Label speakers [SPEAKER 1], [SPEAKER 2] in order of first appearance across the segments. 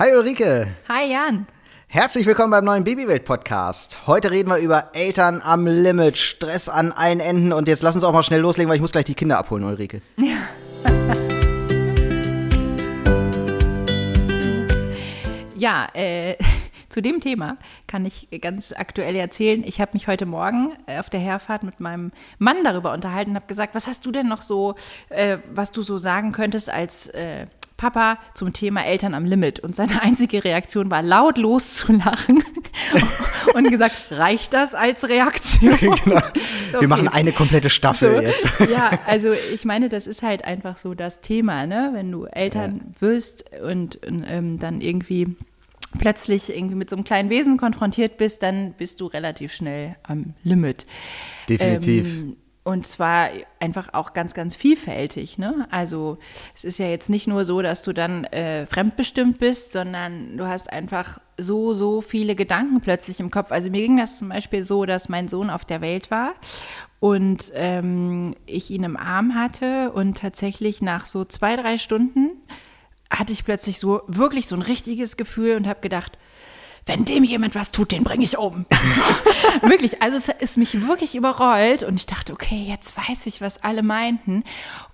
[SPEAKER 1] Hi Ulrike.
[SPEAKER 2] Hi Jan.
[SPEAKER 1] Herzlich willkommen beim neuen Babywelt-Podcast. Heute reden wir über Eltern am Limit, Stress an allen Enden. Und jetzt lass uns auch mal schnell loslegen, weil ich muss gleich die Kinder abholen, Ulrike.
[SPEAKER 2] Ja. ja, äh, zu dem Thema kann ich ganz aktuell erzählen. Ich habe mich heute Morgen äh, auf der Herfahrt mit meinem Mann darüber unterhalten und habe gesagt, was hast du denn noch so, äh, was du so sagen könntest als äh, Papa zum Thema Eltern am Limit. Und seine einzige Reaktion war laut loszulachen und gesagt, reicht das als Reaktion? genau.
[SPEAKER 1] Wir okay. machen eine komplette Staffel so, jetzt.
[SPEAKER 2] ja, also ich meine, das ist halt einfach so das Thema, ne? Wenn du Eltern ja. wirst und, und ähm, dann irgendwie plötzlich irgendwie mit so einem kleinen Wesen konfrontiert bist, dann bist du relativ schnell am Limit.
[SPEAKER 1] Definitiv. Ähm,
[SPEAKER 2] und zwar einfach auch ganz, ganz vielfältig. Ne? Also es ist ja jetzt nicht nur so, dass du dann äh, fremdbestimmt bist, sondern du hast einfach so, so viele Gedanken plötzlich im Kopf. Also mir ging das zum Beispiel so, dass mein Sohn auf der Welt war und ähm, ich ihn im Arm hatte und tatsächlich nach so zwei, drei Stunden hatte ich plötzlich so wirklich so ein richtiges Gefühl und habe gedacht, wenn dem jemand was tut, den bringe ich um. wirklich, also es ist mich wirklich überrollt und ich dachte, okay, jetzt weiß ich, was alle meinten.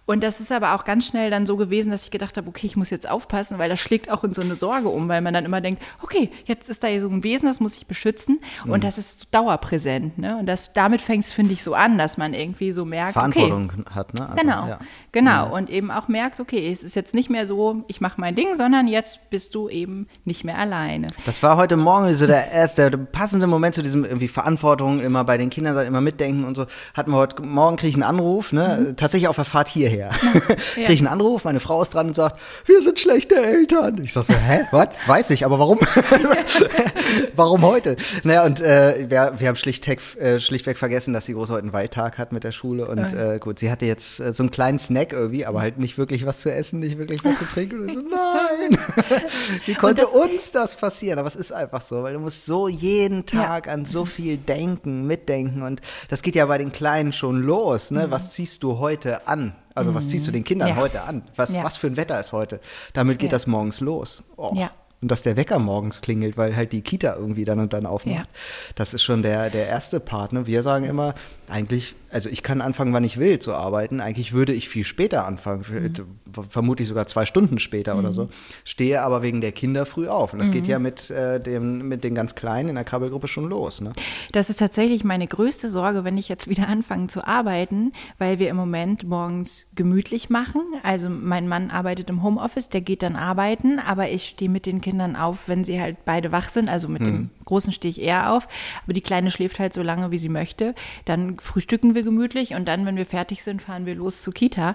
[SPEAKER 2] Und das ist aber auch ganz schnell dann so gewesen, dass ich gedacht habe, okay, ich muss jetzt aufpassen, weil das schlägt auch in so eine Sorge um, weil man dann immer denkt, okay, jetzt ist da hier so ein Wesen, das muss ich beschützen und mhm. das ist dauerpräsent. Ne? Und das, damit fängt es, finde ich, so an, dass man irgendwie so merkt,
[SPEAKER 1] Verantwortung
[SPEAKER 2] okay,
[SPEAKER 1] hat. Ne? Also,
[SPEAKER 2] genau, ja. genau. Mhm. Und eben auch merkt, okay, es ist jetzt nicht mehr so, ich mache mein Ding, sondern jetzt bist du eben nicht mehr alleine.
[SPEAKER 1] Das war heute Morgen so der erste, der passende Moment zu diesem irgendwie Verantwortung, immer bei den Kindern sein, immer mitdenken und so. Hatten wir heute Morgen kriege ich einen Anruf, ne? Mhm. tatsächlich auf der Fahrt hierher her. Ja. Kriege ich einen Anruf, meine Frau ist dran und sagt, wir sind schlechte Eltern. Ich sage so, hä, was? Weiß ich, aber warum? warum heute? Naja, und äh, wir, wir haben schlichtweg, äh, schlichtweg vergessen, dass sie groß heute einen Waldtag hat mit der Schule. Und äh, gut, sie hatte jetzt äh, so einen kleinen Snack irgendwie, aber halt nicht wirklich was zu essen, nicht wirklich was zu trinken. Und ich so, nein, wie konnte das, uns das passieren? Aber es ist einfach so, weil du musst so jeden Tag ja. an so viel denken, mitdenken. Und das geht ja bei den Kleinen schon los. Ne? Mhm. Was ziehst du heute an? Also was ziehst du mhm. den Kindern ja. heute an? Was, ja. was für ein Wetter ist heute? Damit geht ja. das morgens los. Oh. Ja. Und dass der Wecker morgens klingelt, weil halt die Kita irgendwie dann und dann aufmacht. Das ist schon der, der erste Part. Ne? Wir sagen immer, eigentlich also ich kann anfangen, wann ich will zu arbeiten. Eigentlich würde ich viel später anfangen, mhm. vermutlich sogar zwei Stunden später mhm. oder so. Stehe aber wegen der Kinder früh auf. Und das mhm. geht ja mit, äh, dem, mit den ganz Kleinen in der Krabbelgruppe schon los. Ne?
[SPEAKER 2] Das ist tatsächlich meine größte Sorge, wenn ich jetzt wieder anfange zu arbeiten, weil wir im Moment morgens gemütlich machen. Also mein Mann arbeitet im Homeoffice, der geht dann arbeiten, aber ich stehe mit den Kindern auf, wenn sie halt beide wach sind. Also mit dem mhm. Großen stehe ich eher auf, aber die Kleine schläft halt so lange, wie sie möchte. Dann frühstücken wir gemütlich und dann, wenn wir fertig sind, fahren wir los zur Kita.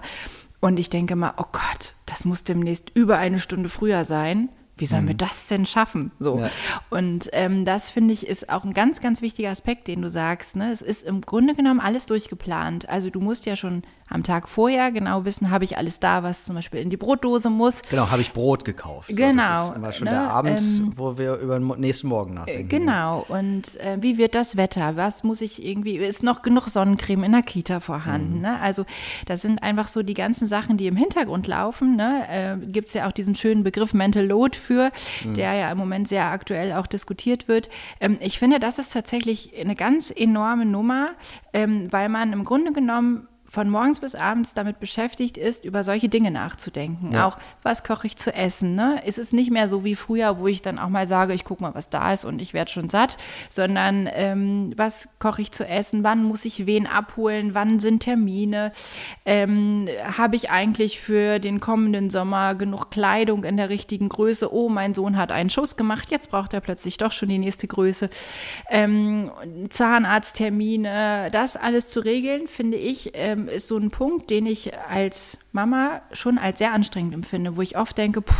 [SPEAKER 2] Und ich denke mal, oh Gott, das muss demnächst über eine Stunde früher sein. Wie sollen mhm. wir das denn schaffen? So. Ja. Und ähm, das finde ich ist auch ein ganz, ganz wichtiger Aspekt, den du sagst. Ne? Es ist im Grunde genommen alles durchgeplant. Also du musst ja schon am Tag vorher genau wissen, habe ich alles da, was zum Beispiel in die Brotdose muss.
[SPEAKER 1] Genau, habe ich Brot gekauft.
[SPEAKER 2] Genau.
[SPEAKER 1] So, das ist immer schon ne? der Abend, ähm, wo wir über den nächsten Morgen nachdenken.
[SPEAKER 2] Genau. Und äh, wie wird das Wetter? Was muss ich irgendwie, ist noch genug Sonnencreme in der Kita vorhanden? Mhm. Ne? Also das sind einfach so die ganzen Sachen, die im Hintergrund laufen. Ne? Äh, Gibt es ja auch diesen schönen Begriff Mental Load für, mhm. der ja im Moment sehr aktuell auch diskutiert wird. Ähm, ich finde, das ist tatsächlich eine ganz enorme Nummer, ähm, weil man im Grunde genommen von morgens bis abends damit beschäftigt ist, über solche Dinge nachzudenken. Ja. Auch, was koche ich zu essen? Ne? Ist es nicht mehr so wie früher, wo ich dann auch mal sage, ich gucke mal, was da ist und ich werde schon satt, sondern ähm, was koche ich zu essen? Wann muss ich wen abholen? Wann sind Termine? Ähm, Habe ich eigentlich für den kommenden Sommer genug Kleidung in der richtigen Größe? Oh, mein Sohn hat einen Schuss gemacht, jetzt braucht er plötzlich doch schon die nächste Größe. Ähm, Zahnarzttermine, das alles zu regeln, finde ich, ähm, ist so ein Punkt, den ich als Mama schon als sehr anstrengend empfinde, wo ich oft denke, puh,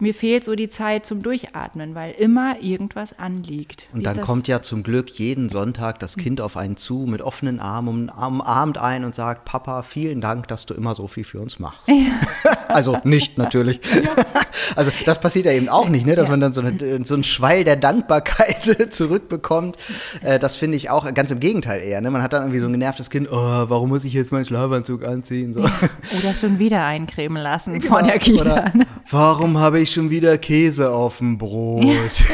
[SPEAKER 2] mir fehlt so die Zeit zum Durchatmen, weil immer irgendwas anliegt.
[SPEAKER 1] Und dann kommt ja zum Glück jeden Sonntag das Kind auf einen zu mit offenen Armen, umarmt ein und sagt, Papa, vielen Dank, dass du immer so viel für uns machst. Ja. also nicht natürlich. Ja. Also das passiert ja eben auch nicht, ne? dass ja. man dann so, eine, so einen Schwall der Dankbarkeit zurückbekommt. Äh, das finde ich auch ganz im Gegenteil eher. Ne? Man hat dann irgendwie so ein genervtes Kind, oh, warum muss ich jetzt meinen Schlafanzug anziehen? So.
[SPEAKER 2] Oder schon wieder eincremen lassen genau. vor der Kita. Oder,
[SPEAKER 1] warum habe ich ich schon wieder Käse auf dem Brot.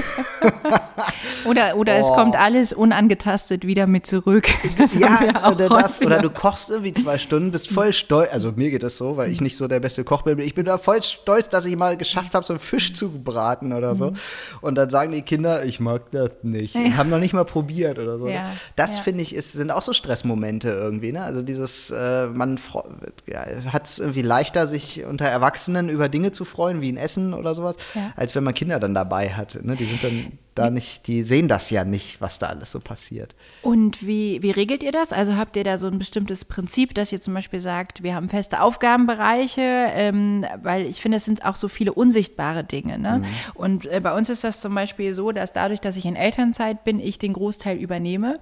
[SPEAKER 2] oder oder oh. es kommt alles unangetastet wieder mit zurück.
[SPEAKER 1] Das ja, oder das. Oder du kochst irgendwie zwei Stunden, bist voll stolz. Also mir geht das so, weil ich nicht so der beste Koch bin. Ich bin da voll stolz, dass ich mal geschafft habe, so einen Fisch zu braten oder so. Mhm. Und dann sagen die Kinder, ich mag das nicht. Ja. Haben noch nicht mal probiert oder so. Ja. Das ja. finde ich, ist, sind auch so Stressmomente irgendwie. Ne? Also dieses, äh, man hat es irgendwie leichter, sich unter Erwachsenen über Dinge zu freuen, wie ein Essen oder sowas, als wenn man Kinder dann dabei hat. Ne? Die sind dann da nicht, die sehen das ja nicht, was da alles so passiert.
[SPEAKER 2] Und wie, wie regelt ihr das? Also habt ihr da so ein bestimmtes Prinzip, dass ihr zum Beispiel sagt, wir haben feste Aufgabenbereiche, ähm, weil ich finde, es sind auch so viele unsichtbare Dinge. Ne? Mhm. Und äh, bei uns ist das zum Beispiel so, dass dadurch, dass ich in Elternzeit bin, ich den Großteil übernehme.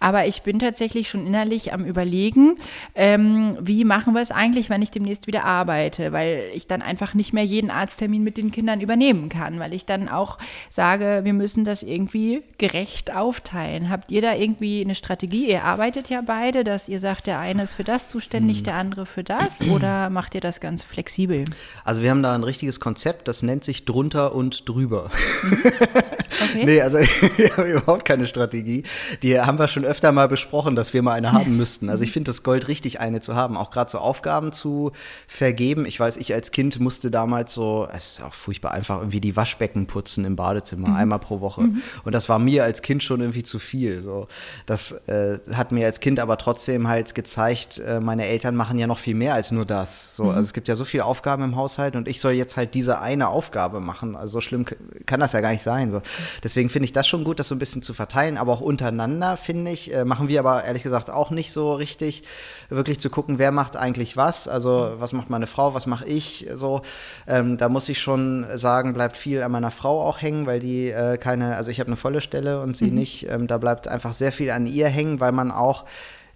[SPEAKER 2] Aber ich bin tatsächlich schon innerlich am Überlegen, ähm, wie machen wir es eigentlich, wenn ich demnächst wieder arbeite, weil ich dann einfach nicht mehr jeden Arzttermin mit den Kindern übernehmen kann, weil ich dann auch sage, wir müssen müssen das irgendwie gerecht aufteilen. Habt ihr da irgendwie eine Strategie? Ihr arbeitet ja beide, dass ihr sagt, der eine ist für das zuständig, hm. der andere für das oder macht ihr das ganz flexibel?
[SPEAKER 1] Also wir haben da ein richtiges Konzept, das nennt sich drunter und drüber. Okay. nee, also wir haben überhaupt keine Strategie. Die haben wir schon öfter mal besprochen, dass wir mal eine haben müssten. Also ich finde das Gold richtig, eine zu haben, auch gerade so Aufgaben zu vergeben. Ich weiß, ich als Kind musste damals so, es ist auch furchtbar einfach, irgendwie die Waschbecken putzen im Badezimmer, mhm. einmal pro Woche. Mhm. Und das war mir als Kind schon irgendwie zu viel. So. Das äh, hat mir als Kind aber trotzdem halt gezeigt, äh, meine Eltern machen ja noch viel mehr als nur das. So, mhm. Also es gibt ja so viele Aufgaben im Haushalt und ich soll jetzt halt diese eine Aufgabe machen. Also so schlimm kann das ja gar nicht sein. So. Deswegen finde ich das schon gut, das so ein bisschen zu verteilen. Aber auch untereinander, finde ich, äh, machen wir aber ehrlich gesagt auch nicht so richtig, wirklich zu gucken, wer macht eigentlich was. Also was macht meine Frau, was mache ich so. Ähm, da muss ich schon sagen, bleibt viel an meiner Frau auch hängen, weil die äh, keine, also ich habe eine volle Stelle und sie mhm. nicht. Ähm, da bleibt einfach sehr viel an ihr hängen, weil man auch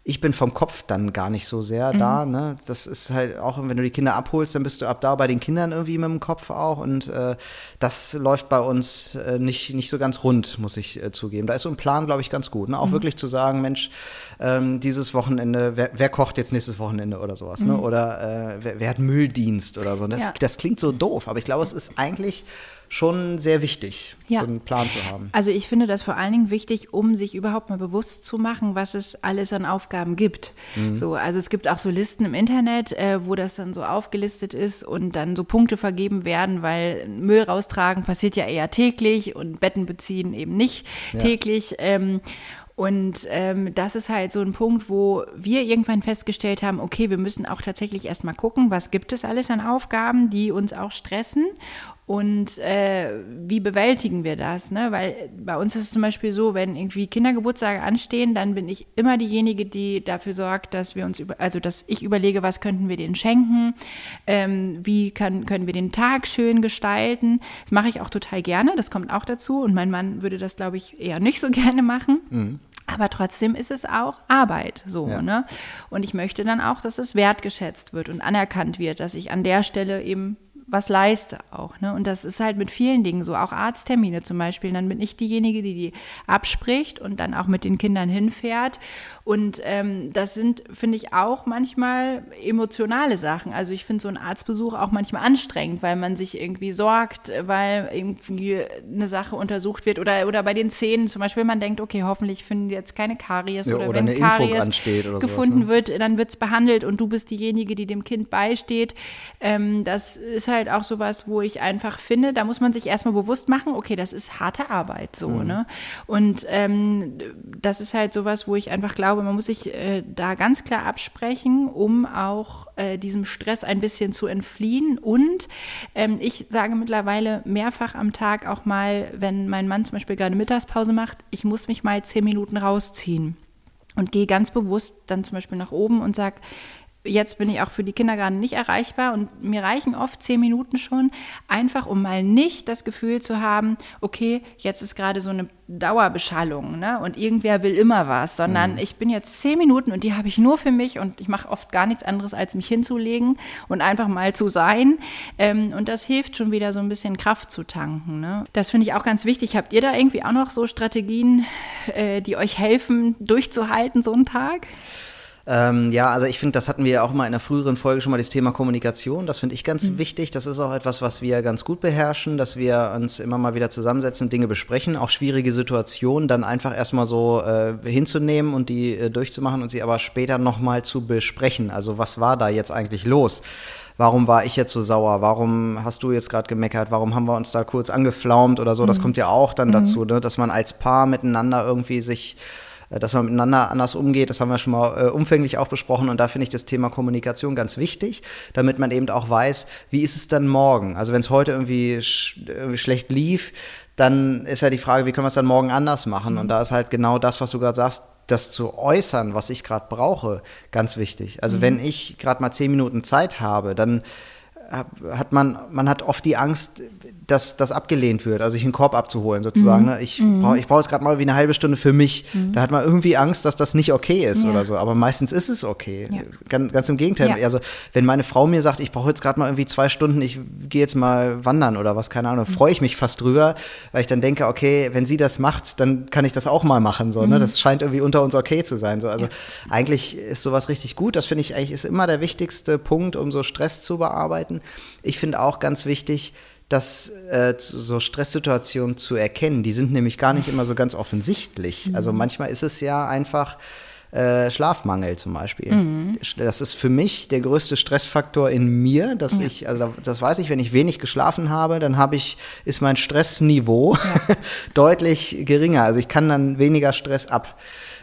[SPEAKER 1] ich bin vom Kopf dann gar nicht so sehr mhm. da. Ne? Das ist halt auch, wenn du die Kinder abholst, dann bist du ab da bei den Kindern irgendwie mit dem Kopf auch. Und äh, das läuft bei uns äh, nicht, nicht so ganz rund, muss ich äh, zugeben. Da ist so ein Plan, glaube ich, ganz gut. Ne? Auch mhm. wirklich zu sagen, Mensch, ähm, dieses Wochenende, wer, wer, kocht jetzt nächstes Wochenende oder sowas? Ne? Mhm. Ne? Oder äh, wer, wer, hat Mülldienst oder so. Das, ja. das klingt so doof, aber ich glaube, es ist eigentlich schon sehr wichtig, ja. so einen Plan zu haben.
[SPEAKER 2] Also ich finde das vor allen Dingen wichtig, um sich überhaupt mal bewusst zu machen, was es alles an Aufgaben gibt. Mhm. So, also es gibt auch so Listen im Internet, äh, wo das dann so aufgelistet ist und dann so Punkte vergeben werden, weil Müll raustragen passiert ja eher täglich und Betten beziehen eben nicht ja. täglich. Ähm, und ähm, das ist halt so ein Punkt, wo wir irgendwann festgestellt haben, okay, wir müssen auch tatsächlich erstmal gucken, was gibt es alles an Aufgaben, die uns auch stressen und äh, wie bewältigen wir das? Ne? Weil bei uns ist es zum Beispiel so, wenn irgendwie Kindergeburtstage anstehen, dann bin ich immer diejenige, die dafür sorgt, dass wir uns über, also dass ich überlege, was könnten wir denen schenken, ähm, wie kann, können wir den Tag schön gestalten. Das mache ich auch total gerne, das kommt auch dazu. Und mein Mann würde das, glaube ich, eher nicht so gerne machen. Mhm. Aber trotzdem ist es auch Arbeit so, ja. ne? Und ich möchte dann auch, dass es wertgeschätzt wird und anerkannt wird, dass ich an der Stelle eben was leiste auch. Ne? Und das ist halt mit vielen Dingen so, auch Arzttermine zum Beispiel. Dann bin ich diejenige, die die abspricht und dann auch mit den Kindern hinfährt. Und ähm, das sind, finde ich, auch manchmal emotionale Sachen. Also ich finde so einen Arztbesuch auch manchmal anstrengend, weil man sich irgendwie sorgt, weil irgendwie eine Sache untersucht wird. Oder, oder bei den Zähnen zum Beispiel, man denkt, okay, hoffentlich finden jetzt keine Karies. Ja, oder, oder, wenn Karies gefunden sowas, ne? wird, dann wird es behandelt und du bist diejenige, die dem Kind beisteht. Ähm, das ist halt halt auch sowas, wo ich einfach finde, da muss man sich erstmal bewusst machen, okay, das ist harte Arbeit so, mhm. ne? Und ähm, das ist halt sowas, wo ich einfach glaube, man muss sich äh, da ganz klar absprechen, um auch äh, diesem Stress ein bisschen zu entfliehen. Und ähm, ich sage mittlerweile mehrfach am Tag auch mal, wenn mein Mann zum Beispiel gerade Mittagspause macht, ich muss mich mal zehn Minuten rausziehen und gehe ganz bewusst dann zum Beispiel nach oben und sage, jetzt bin ich auch für die Kinder gerade nicht erreichbar und mir reichen oft zehn Minuten schon, einfach um mal nicht das Gefühl zu haben, okay, jetzt ist gerade so eine Dauerbeschallung ne? und irgendwer will immer was, sondern mhm. ich bin jetzt zehn Minuten und die habe ich nur für mich und ich mache oft gar nichts anderes, als mich hinzulegen und einfach mal zu sein. Ähm, und das hilft schon wieder so ein bisschen Kraft zu tanken. Ne? Das finde ich auch ganz wichtig. Habt ihr da irgendwie auch noch so Strategien, äh, die euch helfen, durchzuhalten, so einen Tag?
[SPEAKER 1] Ähm, ja, also ich finde, das hatten wir ja auch mal in einer früheren Folge schon mal, das Thema Kommunikation. Das finde ich ganz
[SPEAKER 2] Mhm.
[SPEAKER 1] wichtig. Das ist auch etwas, was wir ganz gut beherrschen, dass wir uns immer mal wieder zusammensetzen, Dinge besprechen, auch schwierige Situationen dann einfach erstmal so äh, hinzunehmen und die äh, durchzumachen und sie aber später nochmal zu besprechen. Also was war da jetzt eigentlich los? Warum war ich jetzt so sauer? Warum hast du jetzt gerade gemeckert? Warum haben wir uns da kurz angeflaumt oder so? Das kommt ja auch dann dazu, ne? dass man als Paar miteinander irgendwie sich dass man miteinander anders umgeht. Das haben wir schon mal äh, umfänglich auch besprochen. Und da finde ich das Thema Kommunikation ganz wichtig, damit man eben auch weiß, wie ist es dann morgen? Also wenn es heute irgendwie, sch irgendwie schlecht lief, dann ist ja die Frage, wie können wir es dann morgen anders machen? Und da ist halt genau das, was du gerade sagst, das zu äußern, was ich gerade brauche, ganz wichtig. Also wenn ich gerade mal zehn Minuten Zeit habe, dann hat man, man hat oft die Angst, dass das abgelehnt wird, also sich einen Korb abzuholen sozusagen.
[SPEAKER 2] Mhm.
[SPEAKER 1] Ne? Ich brauche ich brauch jetzt gerade mal wie eine halbe Stunde für mich. Da hat man irgendwie Angst, dass das nicht okay ist
[SPEAKER 2] Ja.
[SPEAKER 1] oder so. Aber meistens ist es okay.
[SPEAKER 2] Ja.
[SPEAKER 1] Ganz, ganz im Gegenteil.
[SPEAKER 2] Ja.
[SPEAKER 1] Also wenn meine Frau mir sagt, ich brauche jetzt gerade mal irgendwie zwei Stunden, ich gehe jetzt mal wandern oder was, keine Ahnung,
[SPEAKER 2] Mhm.
[SPEAKER 1] freue ich mich fast drüber, weil ich dann denke, okay, wenn sie das macht, dann kann ich das auch mal machen. So, ne? Das scheint irgendwie unter uns okay zu sein. So. Also
[SPEAKER 2] Mhm.
[SPEAKER 1] Eigentlich ist sowas richtig gut. Das finde ich eigentlich ist immer der wichtigste Punkt, um so Stress zu bearbeiten. Ich finde auch ganz wichtig, dass äh, so Stresssituationen zu erkennen, die sind nämlich gar nicht immer so ganz offensichtlich. Also manchmal ist es ja einfach äh, Schlafmangel zum Beispiel. Das ist für mich der größte Stressfaktor in mir, dass ich, also da- das weiß ich, wenn ich wenig geschlafen habe, dann habe ich, ist mein Stressniveau deutlich geringer. Also ich kann dann weniger Stress ab,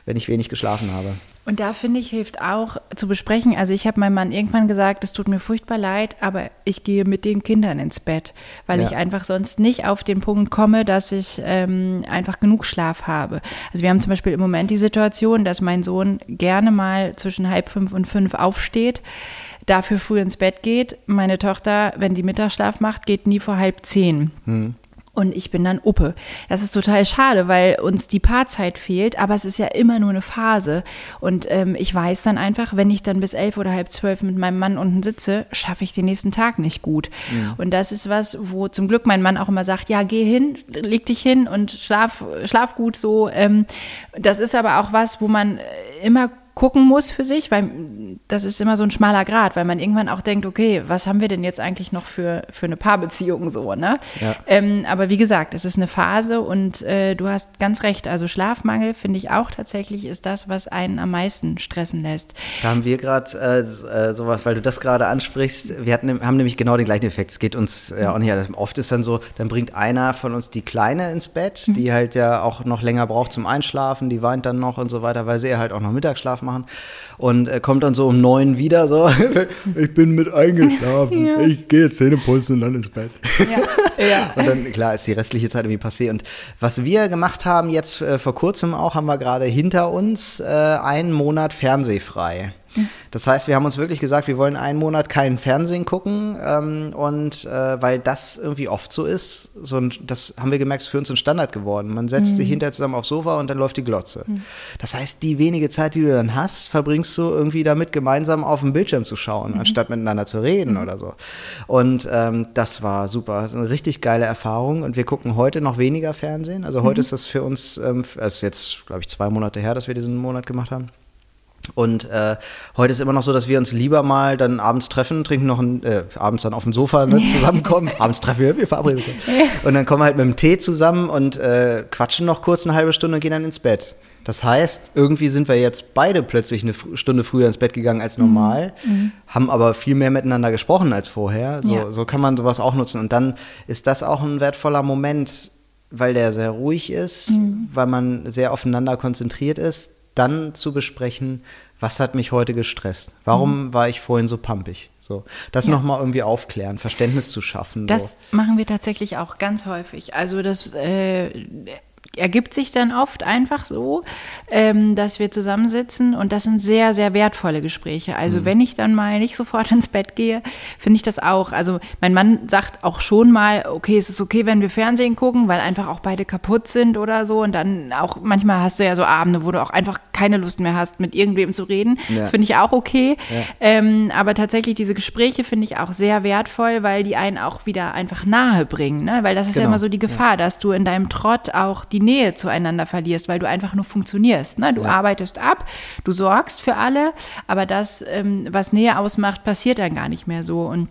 [SPEAKER 1] wenn ich wenig geschlafen habe.
[SPEAKER 2] Und da finde ich, hilft auch zu besprechen. Also ich habe meinem Mann irgendwann gesagt, es tut mir furchtbar leid, aber ich gehe mit den Kindern ins Bett, weil
[SPEAKER 1] Ja.
[SPEAKER 2] ich einfach sonst nicht auf den Punkt komme, dass ich ähm, einfach genug Schlaf habe. Also wir haben zum Beispiel im Moment die Situation, dass mein Sohn gerne mal zwischen halb fünf und fünf aufsteht, dafür früh ins Bett geht. Meine Tochter, wenn die Mittagsschlaf macht, geht nie vor halb zehn. Und ich bin dann Uppe. Das ist total schade, weil uns die Paarzeit fehlt, aber es ist ja immer nur eine Phase. Und ähm, ich weiß dann einfach, wenn ich dann bis elf oder halb zwölf mit meinem Mann unten sitze, schaffe ich den nächsten Tag nicht gut. Und das ist was, wo zum Glück mein Mann auch immer sagt, ja, geh hin, leg dich hin und schlaf, schlaf gut so. Ähm, das ist aber auch was, wo man äh, immer gucken muss für sich, weil das ist immer so ein schmaler Grad, weil man irgendwann auch denkt, okay, was haben wir denn jetzt eigentlich noch für, für eine Paarbeziehung so, ne?
[SPEAKER 1] Ja.
[SPEAKER 2] Ähm, aber wie gesagt, es ist eine Phase und äh, du hast ganz recht. Also Schlafmangel finde ich auch tatsächlich ist das, was einen am meisten stressen lässt.
[SPEAKER 1] Da haben wir gerade äh, äh, sowas, weil du das gerade ansprichst. Wir hatten, haben nämlich genau den gleichen Effekt. Es geht uns ja auch nicht. Oft ist dann so, dann bringt einer von uns die Kleine ins Bett, die halt ja auch noch länger braucht zum Einschlafen. Die weint dann noch und so weiter, weil sie ja halt auch noch Mittagsschlaf machen. Und äh, kommt dann so um neun wieder so. ich bin mit eingeschlafen.
[SPEAKER 2] Ja.
[SPEAKER 1] Ich gehe jetzt Zähne putzen und dann ins Bett.
[SPEAKER 2] Ja, ja.
[SPEAKER 1] Und dann, klar, ist die restliche Zeit irgendwie passé. Und was wir gemacht haben, jetzt äh, vor kurzem auch, haben wir gerade hinter uns äh, einen Monat fernsehfrei. Das heißt, wir haben uns wirklich gesagt, wir wollen einen Monat keinen Fernsehen gucken. Ähm, und äh, weil das irgendwie oft so ist, so ein, das haben wir gemerkt, ist für uns ein Standard geworden. Man setzt sich hinterher zusammen aufs Sofa und dann läuft die Glotze. Das heißt, die wenige Zeit, die du dann hast, verbringst du irgendwie damit, gemeinsam auf dem Bildschirm zu schauen, anstatt miteinander zu reden oder so. Und ähm, das war super. Eine richtig geile Erfahrung. Und wir gucken heute noch weniger Fernsehen. Also heute ist das für uns, ähm, es ist jetzt, glaube ich, zwei Monate her, dass wir diesen Monat gemacht haben. Und äh, heute ist immer noch so, dass wir uns lieber mal dann abends treffen, trinken noch ein, äh, abends dann auf dem Sofa ne, zusammenkommen. abends treffen wir, wir verabreden uns. Und dann kommen wir halt mit dem Tee zusammen und äh, quatschen noch kurz eine halbe Stunde und gehen dann ins Bett. Das heißt, irgendwie sind wir jetzt beide plötzlich eine Stunde früher ins Bett gegangen als normal, haben aber viel mehr miteinander gesprochen als vorher. So,
[SPEAKER 2] Ja.
[SPEAKER 1] so kann man sowas auch nutzen. Und dann ist das auch ein wertvoller Moment, weil der sehr ruhig ist, weil man sehr aufeinander konzentriert ist, dann zu besprechen, was hat mich heute gestresst? Warum war ich vorhin so pampig? So, das
[SPEAKER 2] Ja.
[SPEAKER 1] nochmal irgendwie aufklären, Verständnis zu schaffen.
[SPEAKER 2] Das
[SPEAKER 1] so.
[SPEAKER 2] machen wir tatsächlich auch ganz häufig. Also das äh, ergibt sich dann oft einfach so, ähm, dass wir zusammensitzen und das sind sehr, sehr wertvolle Gespräche. Also
[SPEAKER 1] Mhm.
[SPEAKER 2] wenn ich dann mal nicht sofort ins Bett gehe, finde ich das auch. Also mein Mann sagt auch schon mal, okay, es ist okay, wenn wir Fernsehen gucken, weil einfach auch beide kaputt sind oder so. Und dann auch manchmal hast du ja so Abende, wo du auch einfach keine Lust mehr hast, mit irgendwem zu reden.
[SPEAKER 1] Ja.
[SPEAKER 2] Das finde ich auch okay.
[SPEAKER 1] Ja.
[SPEAKER 2] Ähm, aber tatsächlich diese Gespräche finde ich auch sehr wertvoll, weil die einen auch wieder einfach nahe bringen. Ne? Weil das ist ja
[SPEAKER 1] Genau,
[SPEAKER 2] immer so die Gefahr, dass du in deinem Trott auch die Nähe zueinander verlierst, weil du einfach nur funktionierst. Ne? Du ja. arbeitest ab, du sorgst für alle, aber das, ähm, was Nähe ausmacht, passiert dann gar nicht mehr so. Und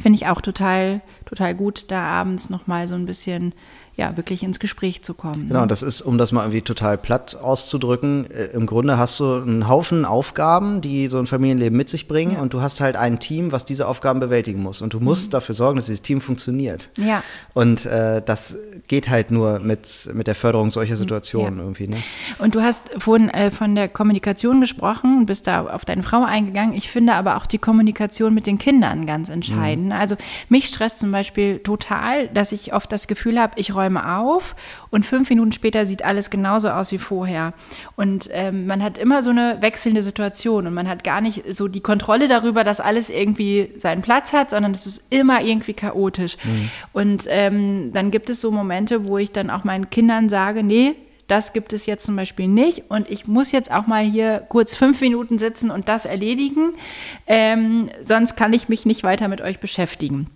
[SPEAKER 2] finde ich auch total, total gut, da abends nochmal so ein bisschen ja, wirklich ins Gespräch zu kommen.
[SPEAKER 1] Genau, das ist, um das mal irgendwie total platt auszudrücken, äh, im Grunde hast du einen Haufen Aufgaben, die so ein Familienleben mit sich bringen ja. und du hast halt ein Team, was diese Aufgaben bewältigen muss und du musst mhm. dafür sorgen, dass dieses Team funktioniert.
[SPEAKER 2] Ja.
[SPEAKER 1] Und äh, das geht halt nur mit, mit der Förderung solcher Situationen ja. irgendwie. Ne?
[SPEAKER 2] Und du hast vorhin äh, von der Kommunikation gesprochen und bist da auf deine Frau eingegangen. Ich finde aber auch die Kommunikation mit den Kindern ganz entscheidend. Mhm. Also mich stresst zum Beispiel total, dass ich oft das Gefühl habe, ich räume Räume auf und fünf Minuten später sieht alles genauso aus wie vorher. Und ähm, man hat immer so eine wechselnde Situation und man hat gar nicht so die Kontrolle darüber, dass alles irgendwie seinen Platz hat, sondern es ist immer irgendwie chaotisch. Mhm. Und ähm, dann gibt es so Momente, wo ich dann auch meinen Kindern sage, nee, das gibt es jetzt zum Beispiel nicht und ich muss jetzt auch mal hier kurz fünf Minuten sitzen und das erledigen, ähm, sonst kann ich mich nicht weiter mit euch beschäftigen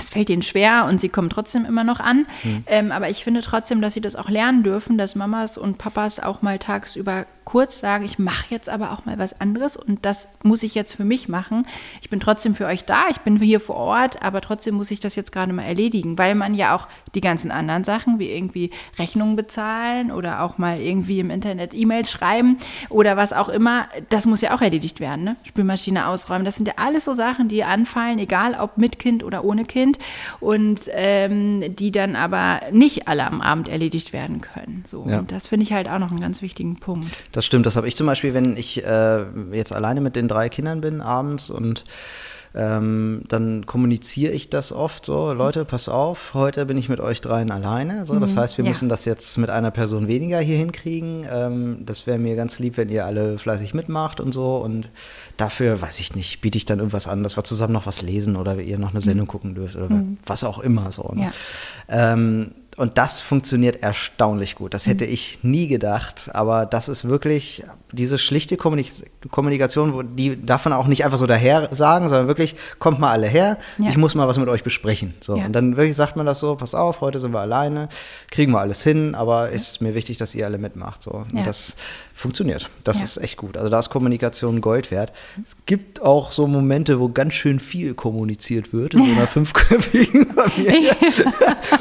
[SPEAKER 2] es fällt ihnen schwer und sie kommen trotzdem immer noch an. Mhm. Ähm, aber ich finde trotzdem, dass sie das auch lernen dürfen, dass Mamas und Papas auch mal tagsüber kurz sagen, ich mache jetzt aber auch mal was anderes und das muss ich jetzt für mich machen. Ich bin trotzdem für euch da, ich bin hier vor Ort, aber trotzdem muss ich das jetzt gerade mal erledigen, weil man ja auch die ganzen anderen Sachen, wie irgendwie Rechnungen bezahlen oder auch mal irgendwie im Internet E-Mails schreiben oder was auch immer, das muss ja auch erledigt werden. Ne? Spülmaschine ausräumen, das sind ja alles so Sachen, die anfallen, egal ob mit Kind oder ohne Kind und ähm, die dann aber nicht alle am Abend erledigt werden können. So, ja. und das finde ich halt auch noch einen ganz wichtigen Punkt.
[SPEAKER 1] Das das stimmt. Das habe ich zum Beispiel, wenn ich äh, jetzt alleine mit den drei Kindern bin abends und ähm, dann kommuniziere ich das oft so, Leute, pass auf, heute bin ich mit euch dreien alleine. So, das mhm, heißt, wir ja. müssen das jetzt mit einer Person weniger hier hinkriegen. Ähm, das wäre mir ganz lieb, wenn ihr alle fleißig mitmacht und so. Und dafür, weiß ich nicht, biete ich dann irgendwas an, dass wir zusammen noch was lesen oder ihr noch eine Sendung mhm. gucken dürft oder mhm. was auch immer so. Ne? Ja. Ähm, und das funktioniert erstaunlich gut. Das hätte mhm. ich nie gedacht, aber das ist wirklich diese schlichte Kommunik Kommunikation, die darf man auch nicht einfach so daher sagen, sondern wirklich, kommt mal alle her, ja. ich muss mal was mit euch besprechen. So. Ja. Und dann wirklich sagt man das so, pass auf, heute sind wir alleine, kriegen wir alles hin, aber es ist mir wichtig, dass ihr alle mitmacht. So. Und das funktioniert. Das ja. ist echt gut. Also da ist Kommunikation Gold wert. Es gibt auch so Momente, wo ganz schön viel kommuniziert wird in so einer fünfköpfigen Familie.